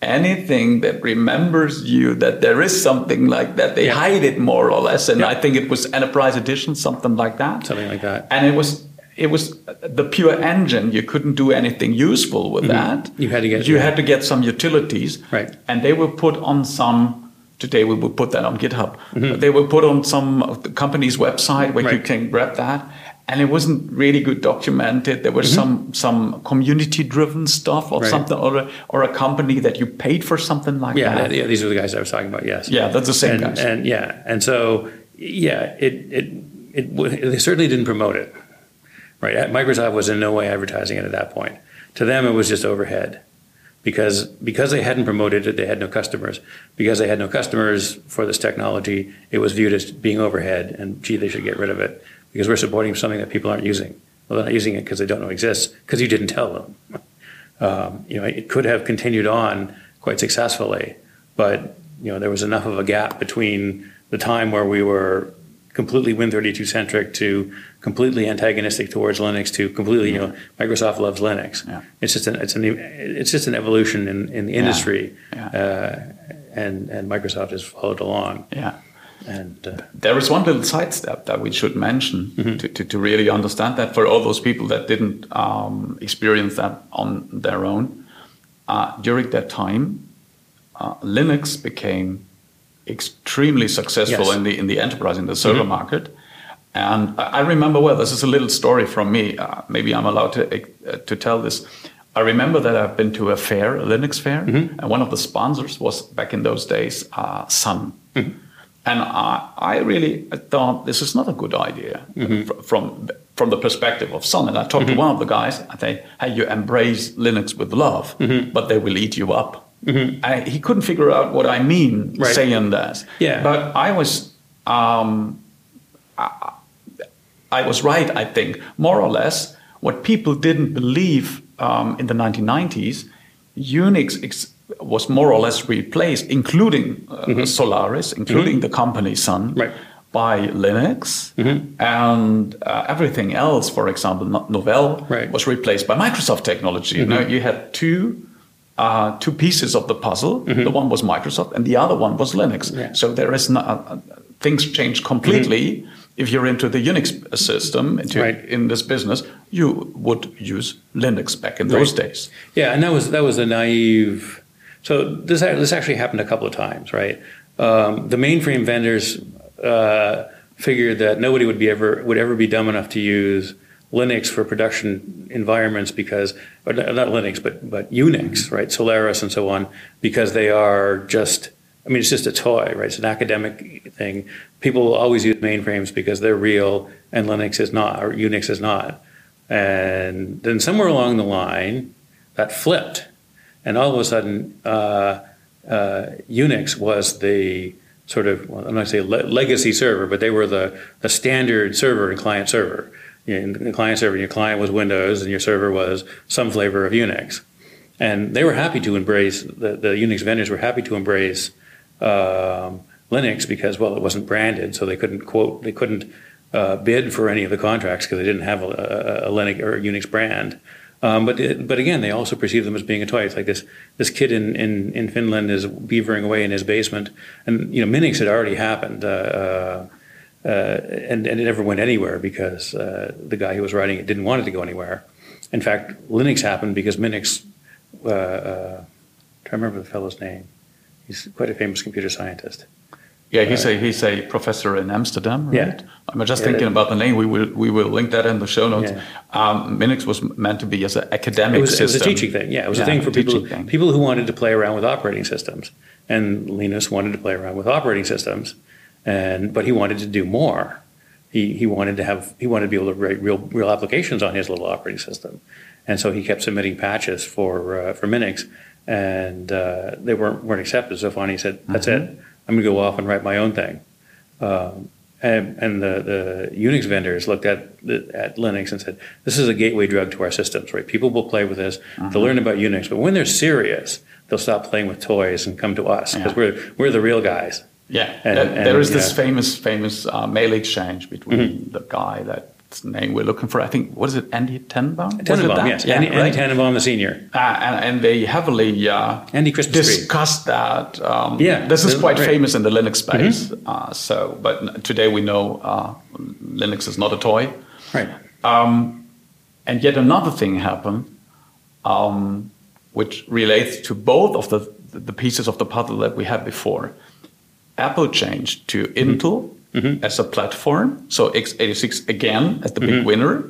anything that remembers you that there is something like that. They Yeah. hide it more or less, and Yeah. I think it was Enterprise Edition, something like that. Something like that. And it was it was the pure engine. You couldn't do anything useful with that. You had to get- you yeah. had to get some utilities, Right. And they were put on some. Today we would put that on GitHub. Mm-hmm. They were put on some of the company's website where you can grab that, and it wasn't really good documented. There was some some community driven stuff or Mm-hmm. Right. something, or a, or a company that you paid for something like Yeah, that. yeah. These are the guys I was talking about. Yes. Yeah, that's the same and, guys. And yeah, and so yeah, it it it w- they certainly didn't promote it. Right. Microsoft was in no way advertising it at that point. To them, it was just overhead. Because, because they hadn't promoted it, they had no customers. Because they had no customers for this technology, it was viewed as being overhead and gee, they should get rid of it because we're supporting something that people aren't using. Well, they're not using it because they don't know it exists because you didn't tell them. Um, you know, it could have continued on quite successfully, but you know, there was enough of a gap between the time where we were completely Win32 centric to completely antagonistic towards Linux to completely, you know, Microsoft loves Linux. Yeah. It's just an it's an it's just an evolution in, in the industry, Yeah. Uh, and and Microsoft has followed along. yeah. And uh, There is one little sidestep that we should mention to, to, to really understand that for all those people that didn't um, experience that on their own. Uh, during that time, uh, Linux became extremely successful Yes. in the in the enterprise in the server market. And I remember well. This is a little story from me. Uh, maybe I'm allowed to uh, to tell this. I remember that I've been to a fair, a Linux fair, and one of the sponsors was back in those days uh, Sun. And I, I really thought this is not a good idea fr- from from the perspective of Sun. And I talked to one of the guys. I say, "Hey, you embrace Linux with love, but they will eat you up." I, he couldn't figure out what I mean Right. saying that. Yeah. But I was um, I was right, I think, more or less. What people didn't believe um, in the 1990s, Unix ex- was more or less replaced, including uh, Solaris, including the company Sun, Mm-hmm. Right. by Linux, and uh, everything else. For example, Novell Right. was replaced by Microsoft technology. You know, you had two. Uh, two pieces of the puzzle. The one was Microsoft, and the other one was Linux. Mm-hmm. Yeah. So there is no, uh, things change completely. If you're into the Unix system, into Mm-hmm. Right. in this business, you would use Linux back in those days. Yeah, and that was that was a naive. So this this actually happened a couple of times, right? Um, the mainframe vendors uh, figured that nobody would be ever would ever be dumb enough to use Linux for production environments because, or not Linux, but but Unix, right? Solaris and so on, because they are just. I mean, it's just a toy, right? It's an academic thing. People always use mainframes because they're real, and Linux is not, or Unix is not. And then somewhere along the line, that flipped, and all of a sudden, uh, uh, Unix was the sort of well, I'm not say le- legacy server, but they were the, the standard server and client server. The client server, your client was Windows, and your server was some flavor of Unix. And they were happy to embrace the, the Unix vendors were happy to embrace um, Linux because well, it wasn't branded, so they couldn't quote they couldn't uh, bid for any of the contracts because they didn't have a, a, a Linux or a Unix brand. Um, but it, but again, they also perceive them as being a toy. It's like this this kid in, in, in Finland is beavering away in his basement, and you know Minix had already happened, uh, uh, uh, and and it never went anywhere because uh, the guy who was writing it didn't want it to go anywhere. In fact, Linux happened because Minix. Uh, uh, trying to remember the fellow's name. He's quite a famous computer scientist. Yeah, he's a he's a professor in Amsterdam, right? Yeah. I'm just Yeah, thinking about the name. We will we will link that in the show notes. Yeah. Um, Linux was meant to be as an academic It was, it was a teaching thing. Yeah, it was a thing for people thing. people who wanted to play around with operating systems, and Linus wanted to play around with operating systems, and but he wanted to do more. He he wanted to have he wanted to be able to write real real applications on his little operating system, and so he kept submitting patches for uh, for Minix, and uh, they weren't weren't accepted. So finally he said, "That's it. I'm going to go off and write my own thing." Um, and, and the, the Unix vendors looked at at Linux and said, "This is a gateway drug to our systems, right? People will play with this, they'll learn about Unix, but when they're serious, they'll stop playing with toys and come to us because Yeah. we're we're the real guys." Yeah, And- There- and, there is this. Mm-hmm. famous famous uh, mail exchange between the guy name we're looking for. I think what is it, Andy Tenenbaum? Was it Tanenbaum, that? yes, Yeah, Andy, right? Andy Tanenbaum, the senior. Uh, and, and they heavily uh, Andy Christmas tree. discussed that. Um, Yeah, this is quite right. Mm-hmm. famous in the Linux space. Uh, so, but today we know uh, Linux is not a toy. Right. Um, and yet another thing happened, um, which relates to both of the, the pieces of the puzzle that we had before. Apple changed to Mm-hmm. Intel as a platform, so x86 again as the Mm-hmm. big winner,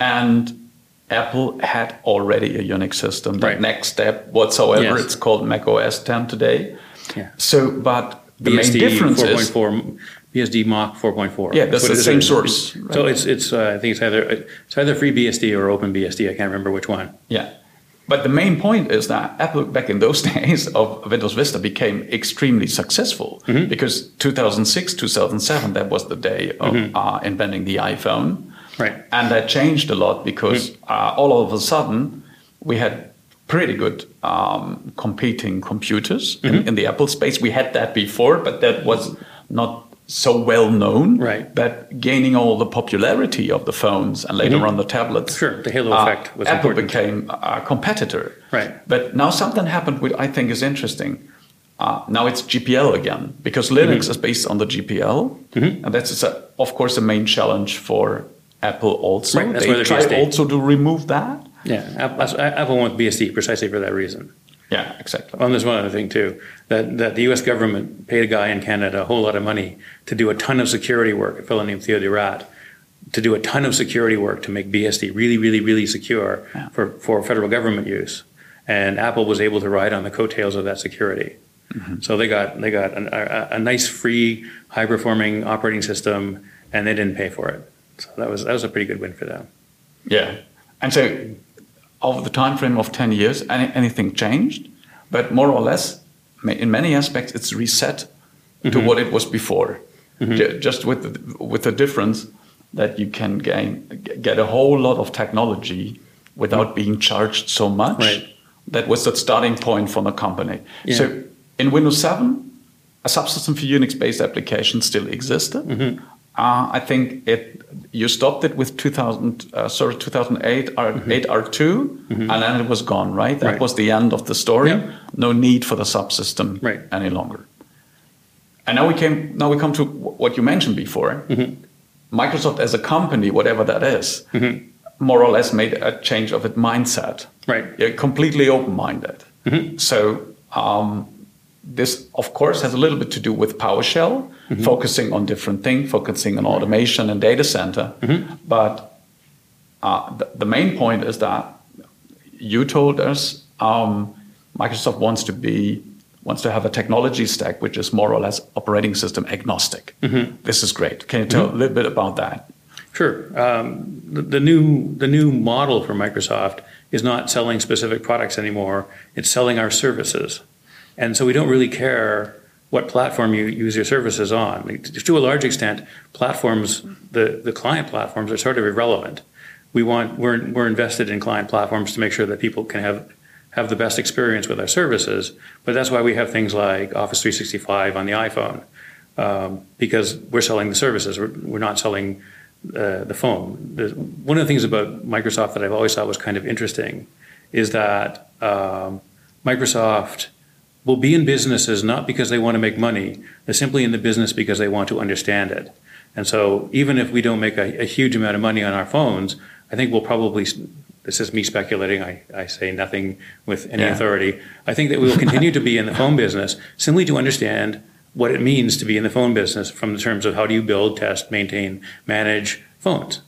and Apple had already a Unix system. The Right. NeXTSTEP whatsoever, Yes. it's called Mac OS 10 today. Yeah. So, but the BSD main difference is 4.4, BSD Mach 4.4. Yeah, that's the is. same source, So right. it's it's uh, I think it's either it's either FreeBSD or OpenBSD. I can't remember which one. Yeah. But the main point is that Apple, back in those days of Windows Vista, became extremely successful Mm-hmm. because 2006, 2007, that was the day of Mm-hmm. uh, inventing the iPhone. Right. And that changed a lot because Mm-hmm. uh, all of a sudden we had pretty good um, competing computers Mm-hmm. in, in the Apple space. We had that before, but that was not so well known. Right. But gaining all the popularity of the phones and later on the tablets. Mm-hmm. Sure, the halo uh, effect was Apple important. became a competitor. Right. But now something happened which I think is interesting. Uh, now it's GPL again because Linux Mm-hmm. is based on the GPL, and that's a, of course a main challenge for Apple also. Right, that's they try BSD. also to remove that. Yeah, App- that's- Apple wants BSD precisely for that reason. Yeah, exactly. And there's one other thing too, that, that the U.S. government paid a guy in Canada a whole lot of money to do a ton of security work, a fellow named Theo de Raadt, to do a ton of security work to make BSD really, really, really secure Yeah. for, for federal government use. And Apple was able to ride on the coattails of that security. Mm-hmm. So they got they got an, a, a nice free high performing operating system, and they didn't pay for it. So that was that was a pretty good win for them. Yeah, and so over the time frame of ten years, any, anything changed? But more or less, in many aspects, it's reset to Mm-hmm. what it was before. Ju- Just with the, with the difference that you can gain get a whole lot of technology without being charged so much. Right. That was the starting point for the company. Yeah. So in Windows 7, a subsystem for Unix-based applications still existed. Mm-hmm. Uh, I think it you stopped it with 2000, uh, sorry, 2008 R, 8 R2, and then it was gone, right? That Mm-hmm. Right. was the end of the story. Yeah. No need for the subsystem Right. any longer. And now we came. Now we come to what you mentioned before. Mm-hmm. Microsoft as a company, whatever that is, more or less made a change of its mindset. Right. Yeah, completely open-minded. So um, this, of course, has a little bit to do with PowerShell, focusing on different things, focusing on automation and data center. But uh, the, the main point is that you told us um, Microsoft wants to be wants to have a technology stack which is more or less operating system agnostic. This is great. Can you tell a little bit about that? Sure. Um, the, the new the new model for Microsoft is not selling specific products anymore. It's selling our services, and so we don't really care what platform you use your services on. To a large extent, platforms the the client platforms are sort of irrelevant. We want we're we're invested in client platforms to make sure that people can have have the best experience with our services. But that's why we have things like Office 365 on the iPhone um, because we're selling the services. We're, we're not selling uh, the phone. One of the things about Microsoft that I've always thought was kind of interesting is that um, Microsoft will be in businesses not because they want to make money, they're simply in the business because they want to understand it. And so even if we don't make a, a huge amount of money on our phones, I think we'll probably, this is me speculating, I, I say nothing with any Yeah. authority. I think that we will continue to be in the phone business simply to understand what it means to be in the phone business from the terms of how do you build, test, maintain, manage phones.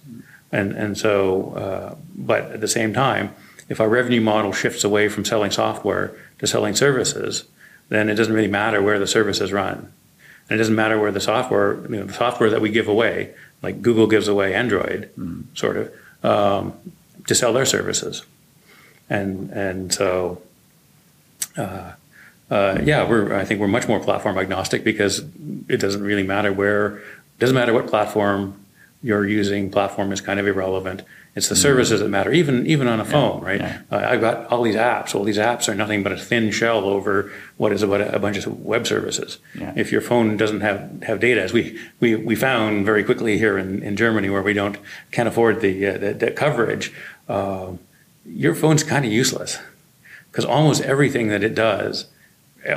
And, and so, uh, but at the same time, if our revenue model shifts away from selling software to selling services, then it doesn't really matter where the services run. And it doesn't matter where the software, you know, the software that we give away, like Google gives away Android, sort of, um, to sell their services. And, and so, uh, uh, yeah, we're, I think we're much more platform agnostic because it doesn't really matter where, it doesn't matter what platform you're using, platform is kind of irrelevant. It's the services that matter, even even on a phone, right? yeah. Uh, I've got all these apps. Well, these apps are nothing but a thin shell over what is about a, a bunch of web services. Yeah. If your phone doesn't have, have data, as we, we, we found very quickly here in, in Germany, where we don't can't afford the uh, the, the coverage, uh, your phone's kind of useless because almost everything that it does,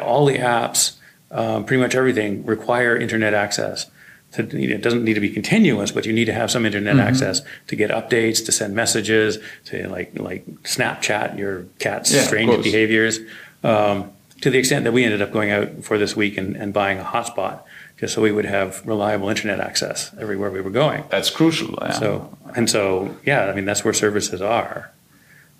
all the apps, um, pretty much everything require internet access. To, it doesn't need to be continuous, but you need to have some internet Mm-hmm. access to get updates, to send messages, to like like Snapchat your cat's Yeah, strange behaviors. Um, to the extent that we ended up going out for this week and, and buying a hotspot just so we would have reliable internet access everywhere we were going. That's crucial. yeah. So and so, yeah, I mean that's where services are,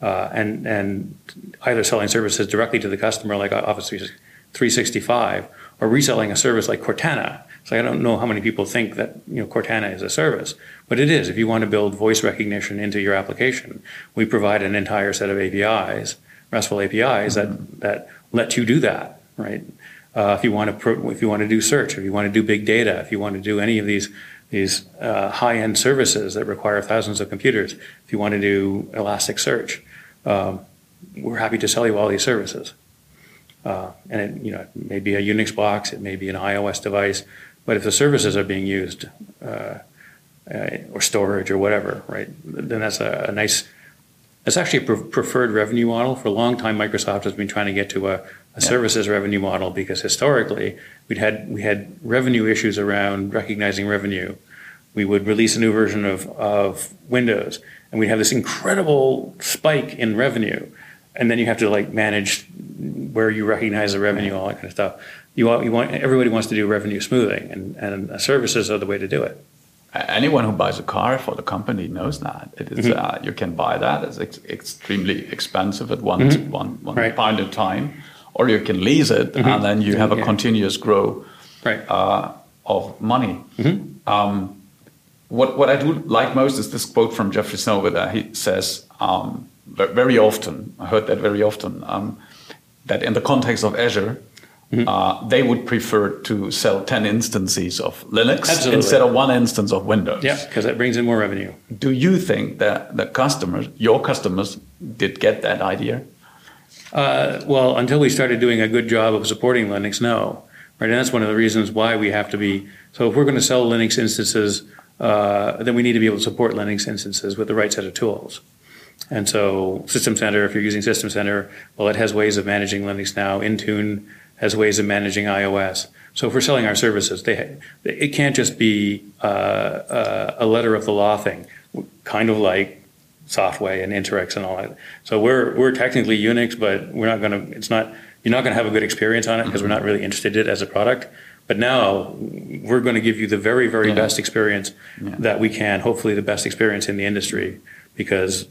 uh, and and either selling services directly to the customer like Office 365, or reselling a service like Cortana. So I don't know how many people think that you know Cortana is a service, but it is. If you want to build voice recognition into your application, we provide an entire set of APIs, RESTful APIs that that let you do that, right? Uh, if you want to pro- if you want to do search, if you want to do big data, if you want to do any of these these uh, high-end services that require thousands of computers, if you want to do Elasticsearch, um, we're happy to sell you all these services. Uh, and it, you know, it may be a Unix box, it may be an iOS device, but if the services are being used, uh, uh, or storage or whatever, right, then that's a, a nice. That's actually a pre- preferred revenue model. For a long time, Microsoft has been trying to get to a, a services revenue model because historically we'd had we had revenue issues around recognizing revenue. We would release a new version of, of Windows, and we'd have this incredible spike in revenue, and then you have to like manage where you recognize the revenue, all that kind of stuff. You want, you want everybody wants to do revenue smoothing, and, and services are the way to do it. Anyone who buys a car for the company knows that it is, Mm-hmm. uh, you can buy that. It's ex- extremely expensive at one one, one Right. point in time, or you can lease it, and then you have a continuous grow Right. uh, of money. Um, what what I do like most is this quote from Jeffrey Snover that he says um, very often. I heard that very often. Um, that in the context of Azure, uh, they would prefer to sell ten instances of Linux Absolutely. instead of one instance of Windows. yeah, because that brings in more revenue. Do you think that the customers, your customers, did get that idea? Uh, well, until we started doing a good job of supporting Linux, no. Right, and that's one of the reasons why we have to be. So, if we're going to sell Linux instances, uh, then we need to be able to support Linux instances with the right set of tools. And so, System Center, if you're using System Center, well, it has ways of managing Linux now. Intune has ways of managing iOS. So, if we're selling our services, they, it can't just be uh, uh, a letter of the law thing, kind of like Softway and Interix and all that. So we're we're technically Unix, but we're not going to. It's not. You're not going to have a good experience on it because we're not really interested in it as a product. But now we're going to give you the very very Yeah. best experience Yeah. that we can. Hopefully, the best experience in the industry because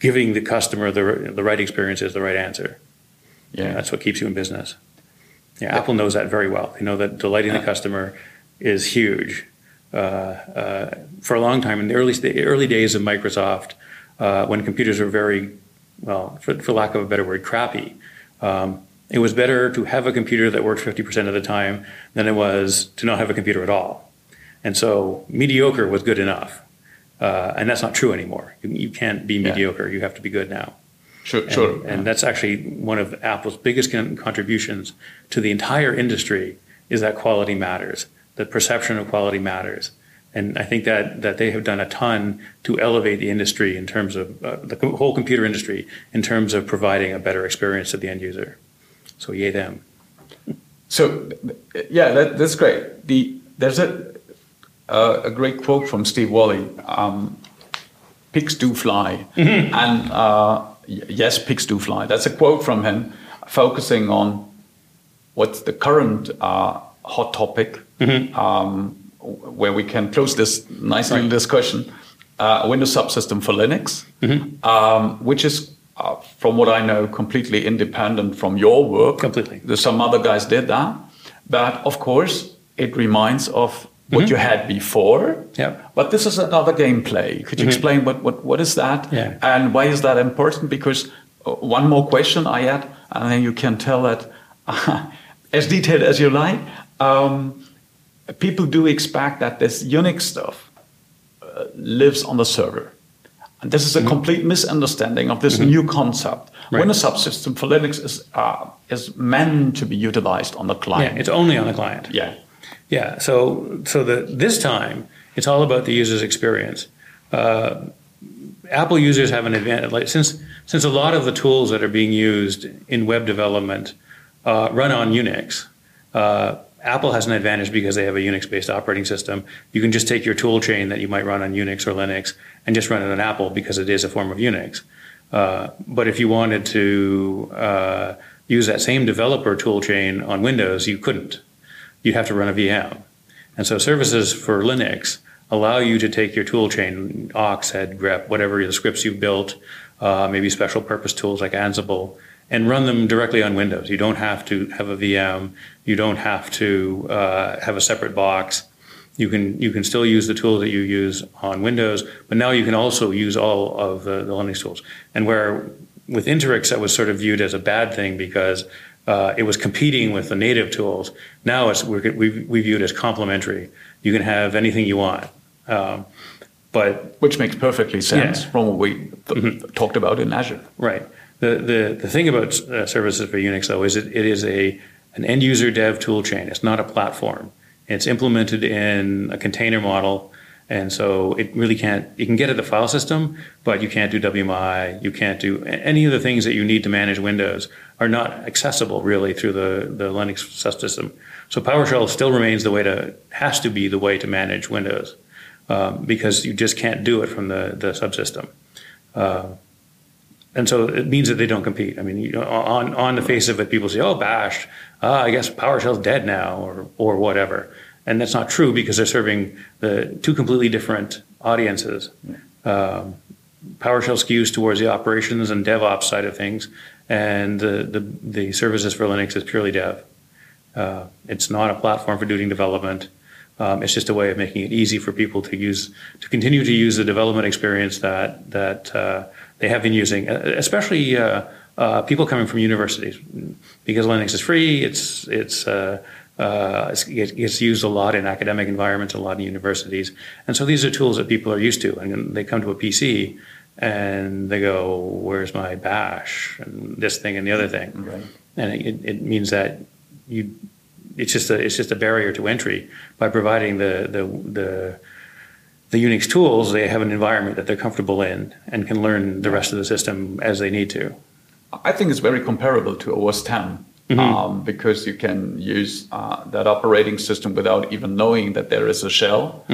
giving the customer the the right experience is the right answer. Yeah. That's what keeps you in business. Yeah, Apple knows that very well. They know that delighting the customer is huge. Uh, uh, for a long time, in the early the early days of Microsoft, uh, when computers were very, well, for, for lack of a better word, crappy, um, it was better to have a computer that worked 50% of the time than it was to not have a computer at all. And so mediocre was good enough. Uh, and that's not true anymore. You, you can't be Yeah. mediocre. You have to be good now. Sure, And, sure. and that's actually one of Apple's biggest contributions to the entire industry is that quality matters. The perception of quality matters. And I think that, that they have done a ton to elevate the industry in terms of uh, the whole computer industry in terms of providing a better experience to the end user. So yay them. So, yeah, that, that's great. The there's a uh, a great quote from Steve Walli. Um, pigs do fly, and uh, yes, pigs do fly. That's a quote from him, focusing on what's the current uh, hot topic, um, where we can close this nice little Right. discussion. Uh, a Windows subsystem for Linux, um, which is, uh, from what I know, completely independent from your work. Completely. There's some other guys did that, but of course, it reminds of what you had before. Yep. But this is another gameplay. Could you explain what, what, what is that? Yeah. And why is that important? Because uh, one more question I add, and then you can tell that as detailed as you like. Um, people do expect that this Unix stuff uh, lives on the server. And this is a complete misunderstanding of this new concept. Right. a subsystem for Linux is, uh, is meant to be utilized on the client. Yeah, client. it's only on the client. Yeah. Yeah. So so the this time it's all about the user's experience. Uh, Apple users have an advantage like, since since a lot of the tools that are being used in web development uh, run on Unix. Uh, Apple has an advantage because they have a Unix-based operating system. You can just take your tool chain that you might run on Unix or Linux and just run it on Apple because it is a form of Unix. Uh, but if you wanted to uh, use that same developer tool chain on Windows, you couldn't you'd have to run a VM. And so services for Linux allow you to take your tool chain, Ox, Head, grep, whatever the scripts you've built, uh, maybe special purpose tools like Ansible, and run them directly on Windows. You don't have to have a VM. You don't have to uh, have a separate box. You can you can still use the tools that you use on Windows, but now you can also use all of the, the Linux tools. And where with Interix that was sort of viewed as a bad thing because uh, it was competing with the native tools. Now it's we're, we we view it as complementary. You can have anything you want, um, but Which makes perfectly sense Yeah. from what we th- talked about in Azure. Right. The the the thing about uh, services for Unix though is it, it is a an end user dev tool chain. It's not a platform. It's implemented in a container model, and so it really can't. You can get at the file system, but you can't do WMI. You can't do any of the things that you need to manage Windows are not accessible really through the the Linux subsystem. So PowerShell still remains the way to has to be the way to manage Windows um, because you just can't do it from the the subsystem. Uh, and so it means that they don't compete. I mean, you know, on on the face of it, people say, "Oh, Bash, uh, I guess PowerShell's dead now," or or whatever, and that's not true because they're serving the two completely different audiences. Um, PowerShell skews towards the operations and DevOps side of things, and the, the, the services for Linux is purely dev. Uh, it's not a platform for doing development. Um, it's just a way of making it easy for people to use to continue to use the development experience that that uh, they have been using, uh, especially uh, uh, people coming from universities, because Linux is free. It's it's uh, gets used a lot in academic environments, a lot in universities, and so these are tools that people are used to, and they come to a PC and they go, "Where's my bash?" and this thing and the other thing, Right. and it, it means that you it's just a it's just a barrier to entry by providing the the the the Unix tools, they have an environment that they're comfortable in and can learn the rest of the system as they need to. I think it's very comparable to OS 10 Mm-hmm. um, because you can use uh, that operating system without even knowing that there is a shell.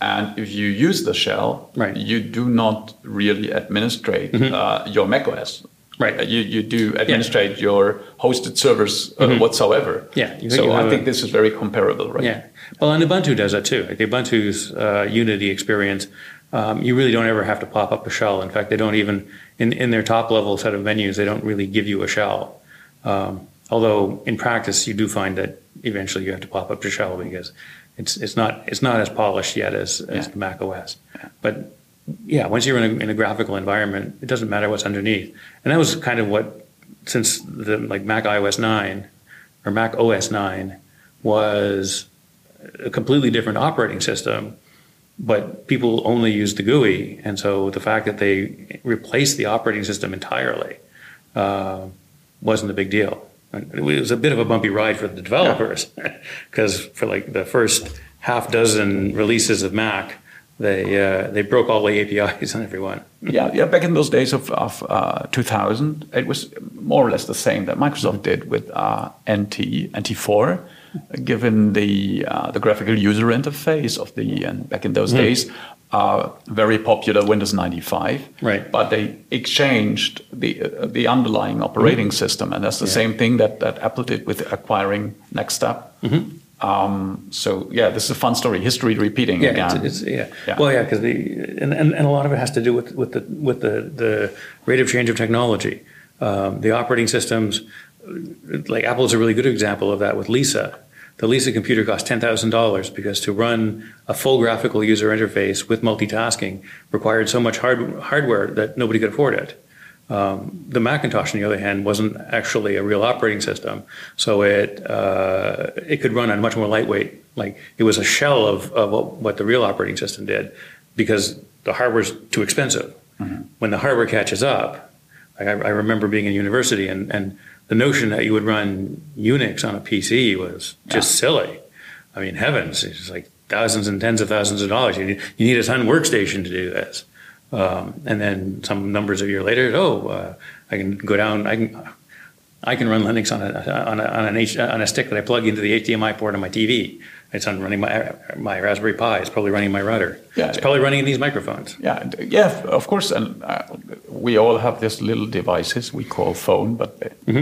And if you use the shell, Mm-hmm. Right. Mm-hmm. you do not really administrate uh, your macOS. Right. Uh, You, you do administrate your hosted servers uh, whatsoever. Mm-hmm. Yeah, you- so I think a- this is very comparable, right? Yeah. Well, and Ubuntu does that too. Like the Ubuntu's uh, Unity experience, um, you really don't ever have to pop up a shell. In fact, they don't even, in, in their top level set of menus, they don't really give you a shell. Um, although in practice, you do find that eventually you have to pop up your shell because it's, it's, not, it's not as polished yet as, as Yeah. the Mac OS. But yeah, once you're in a, in a graphical environment, it doesn't matter what's underneath. And that was kind of what, since the like Mac iOS 9 or Mac OS 9 was a completely different operating system, but people only used the GUI. And so the fact that they replaced the operating system entirely uh, wasn't a big deal. It was a bit of a bumpy ride for the developers because for like the first half dozen releases of Mac, they uh, they broke all the APIs on everyone. Yeah, yeah. Back in those days of, of uh, 2000, it was more or less the same that Microsoft did with uh, NT NT4, given the uh, the graphical user interface of the and back in those days, uh, very popular Windows 95. Right. But they exchanged the uh, the underlying operating system, and that's the Yeah. same thing that that Apple did with acquiring NeXTSTEP. Um, so yeah, this is a fun story. History repeating Yeah, again. it's, it's, yeah. Yeah. Well, yeah, because the and, and, and a lot of it has to do with with the with the the rate of change of technology. Um, the operating systems, like Apple is a really good example of that with Lisa. The Lisa computer cost ten thousand dollars because to run a full graphical user interface with multitasking required so much hard, hardware that nobody could afford it. Um, the Macintosh, on the other hand, wasn't actually a real operating system, so it uh, it could run on much more lightweight. Like it was a shell of, of what, what the real operating system did, because the hardware's too expensive. When the hardware catches up, like I, I remember being in university, and, and the notion that you would run Unix on a PC was just silly. I mean, heavens, it's like thousands and tens of thousands of dollars. You need, you need a ton workstation to do this. Um, and then some numbers of years later, oh, uh, I can go down. I can I can run Linux on a on a on an H, on a stick that I plug into the HDMI port on my TV. It's on running my my Raspberry Pi. It's probably running my router. Yeah, it's probably running these microphones. Yeah, yeah, of course. And uh, we all have these little devices we call phone, but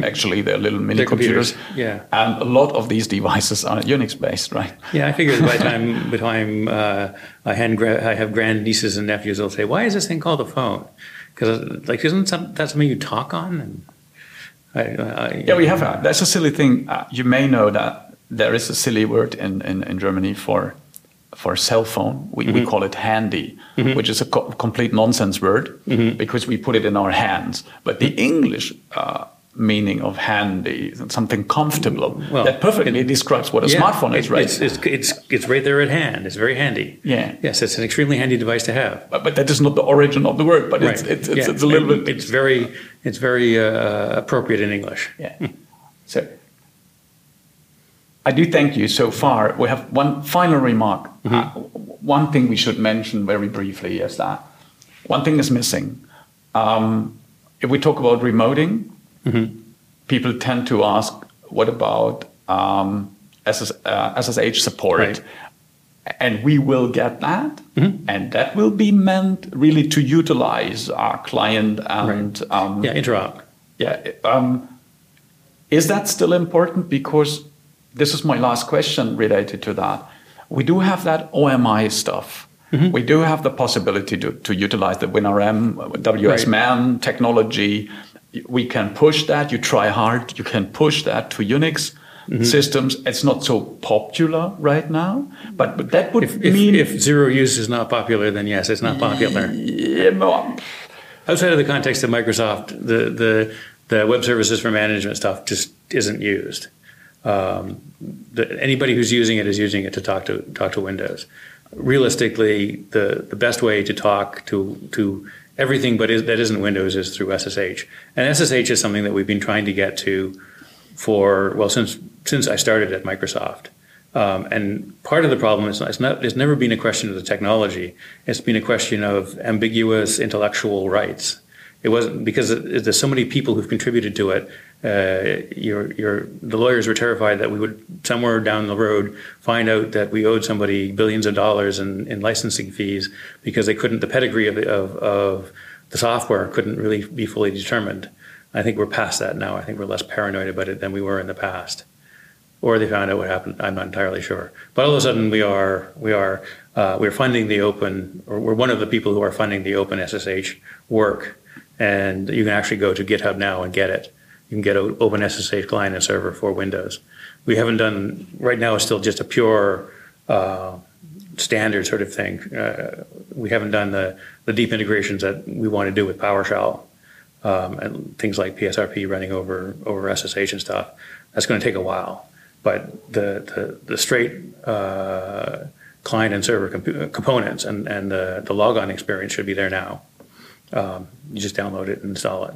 actually they're little mini Mm-hmm. They're computers, computers. yeah. And a lot of these devices are Unix based, right? Yeah, I figure by the time by the time uh, I, hand gra- I have grand nieces and nephews, they'll say, "Why is this thing called a phone?" Because like, isn't some, that something you talk on? And I, I, Yeah, we have. A, that's a silly thing. Uh, you may know that there is a silly word in, in, in Germany for for cell phone. We, Mm-hmm. we call it handy, which is a co- complete nonsense word Mm-hmm. because we put it in our hands. But the English uh, meaning of handy something comfortable Well, that perfectly describes what a Yeah, smartphone is, it- right? It's, it's it's it's right there at hand. It's very handy. Yeah. Yes, it's an extremely handy device to have. but, but that is not the origin of the word. But it's, it's, it's, Yeah. it's a little It- bit. It's very it's very uh, appropriate in English. Yeah. So I do thank you so far. We have one final remark. Uh, one thing we should mention very briefly is that one thing is missing. Um, if we talk about remoting, people tend to ask, what about um, SS, uh, SSH support? Right. And we will get that. And that will be meant really to utilize our client and um, Yeah, interop. yeah. Um, is that still important? Because this is my last question related to that. We do have that OMI stuff. We do have the possibility to, to utilize the WinRM, WSMan technology. we can push that. You try hard. You can push that to Unix. Mm-hmm. systems. It's not so popular right now, but, but that would if, mean if, if, zero use is not popular, then yes, it's not popular. Yeah, well, Outside of the context of Microsoft, the the the web services for management stuff just isn't used. Um, the, anybody who's using it is using it to talk to talk to Windows. Realistically, the the best way to talk to to everything but is, that isn't Windows is through SSH, and SSH is something that we've been trying to get to for well since since I started at Microsoft. Um, and part of the problem is it's not it's never been a question of the technology. It's been a question of ambiguous intellectual rights. It wasn't because there's so many people who've contributed to it. Uh, the lawyers were terrified that we would somewhere down the road find out that we owed somebody billions of dollars in, in licensing fees because they couldn't the pedigree of, of, of the software couldn't really be fully determined. I think we're past that now. I think we're less paranoid about it than we were in the past. Or they found out what happened. I'm not entirely sure. But all of a sudden, we are we are uh, we're funding the open, or we're one of the people who are funding the open SSH work, and you can actually go to GitHub now and get it. You can get an open SSH client and server for Windows. We haven't done right now. It's still just a pure uh, standard sort of thing. Uh, we haven't done the the deep integrations that we want to do with PowerShell um, and things like PSRP running over over SSH and stuff. That's going to take a while, but the the, the straight uh, client and server comp- components and and the the logon experience should be there now. Um, you just download it and install it.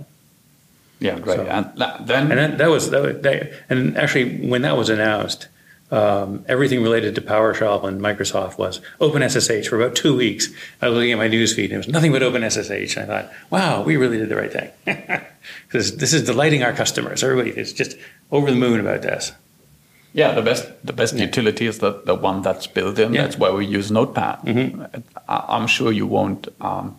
Yeah, great. So, and then and that, that was that, that, and actually when that was announced um, everything related to PowerShell and Microsoft was OpenSSH for about two weeks. I was looking at my news feed and it was nothing but OpenSSH. And I thought, wow, we really did the right thing. Because this is delighting our customers. Everybody is just over the moon about this. Yeah, the best the best yeah. utility is the, the one that's built in. Yeah. That's why we use Notepad. Mm-hmm. I'm sure you won't um,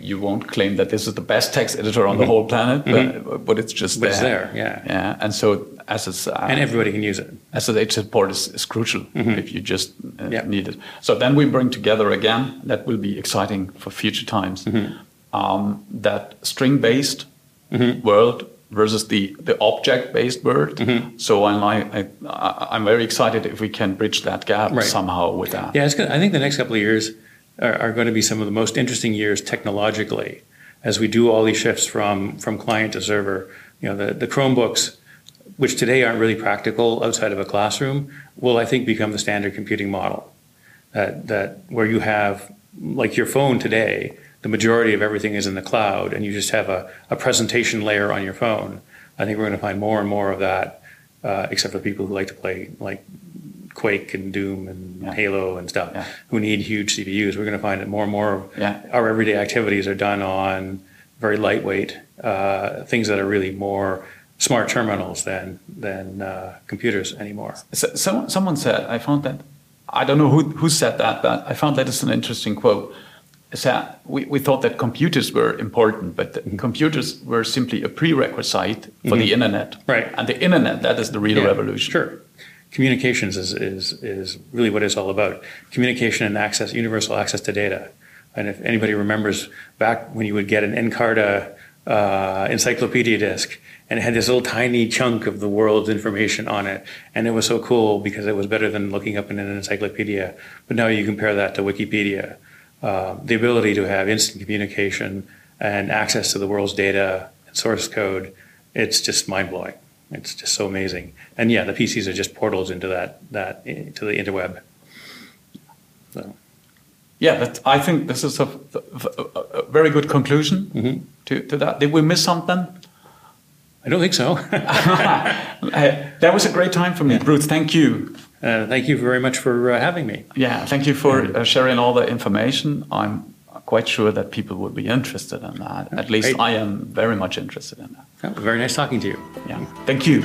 you won't claim that this is the best text editor on mm-hmm. the whole planet, but, mm-hmm. but it's just but there. It's there, yeah. Yeah, and so SS uh, and everybody can use it. As SSH support is, is crucial mm-hmm. if you just uh, yep. need it. So then we bring together again. That will be exciting for future times. Mm-hmm. Um, that string-based mm-hmm. world versus the, the object-based world. Mm-hmm. So I'm I, I, am very excited if we can bridge that gap right. somehow with that. Yeah, it's I think the next couple of years are, are going to be some of the most interesting years technologically as we do all these shifts from from client to server. You know, the, the Chromebooks, which today aren't really practical outside of a classroom, will I think become the standard computing model. That that where you have like your phone today, the majority of everything is in the cloud, and you just have a, a presentation layer on your phone. I think we're going to find more and more of that, uh, except for people who like to play like Quake and Doom and yeah. Halo and stuff yeah. who need huge CPUs. We're going to find that more and more yeah. our everyday activities are done on very lightweight uh, things that are really more smart terminals than than uh, computers anymore. So, so, someone said, I found that, I don't know who, who said that, but I found that is an interesting quote. So we, we thought that computers were important, but mm-hmm. computers were simply a prerequisite for mm-hmm. the internet. Right. And the internet, that is the real revolution. Sure communications is, is, is really what it's all about. Communication and access, universal access to data. And if anybody remembers back when you would get an Encarta uh, encyclopedia disc and it had this little tiny chunk of the world's information on it. And it was so cool because it was better than looking up in an encyclopedia. But now you compare that to Wikipedia. Uh, the ability to have instant communication and access to the world's data and source code, it's just mind blowing. It's just so amazing. And yeah, the PCs are just portals into that that to the interweb. So. Yeah, I think this is a, a, a very good conclusion mm-hmm. to, to that. Did we miss something? I don't think so. that was a great time for me, yeah. Bruce. Thank you. Uh, thank you very much for uh, having me. Yeah, thank you for uh, sharing all the information. I'm quite sure that people would be interested in that. At least Great. I am very much interested in that. Oh, very nice talking to you. Yeah. Thank you.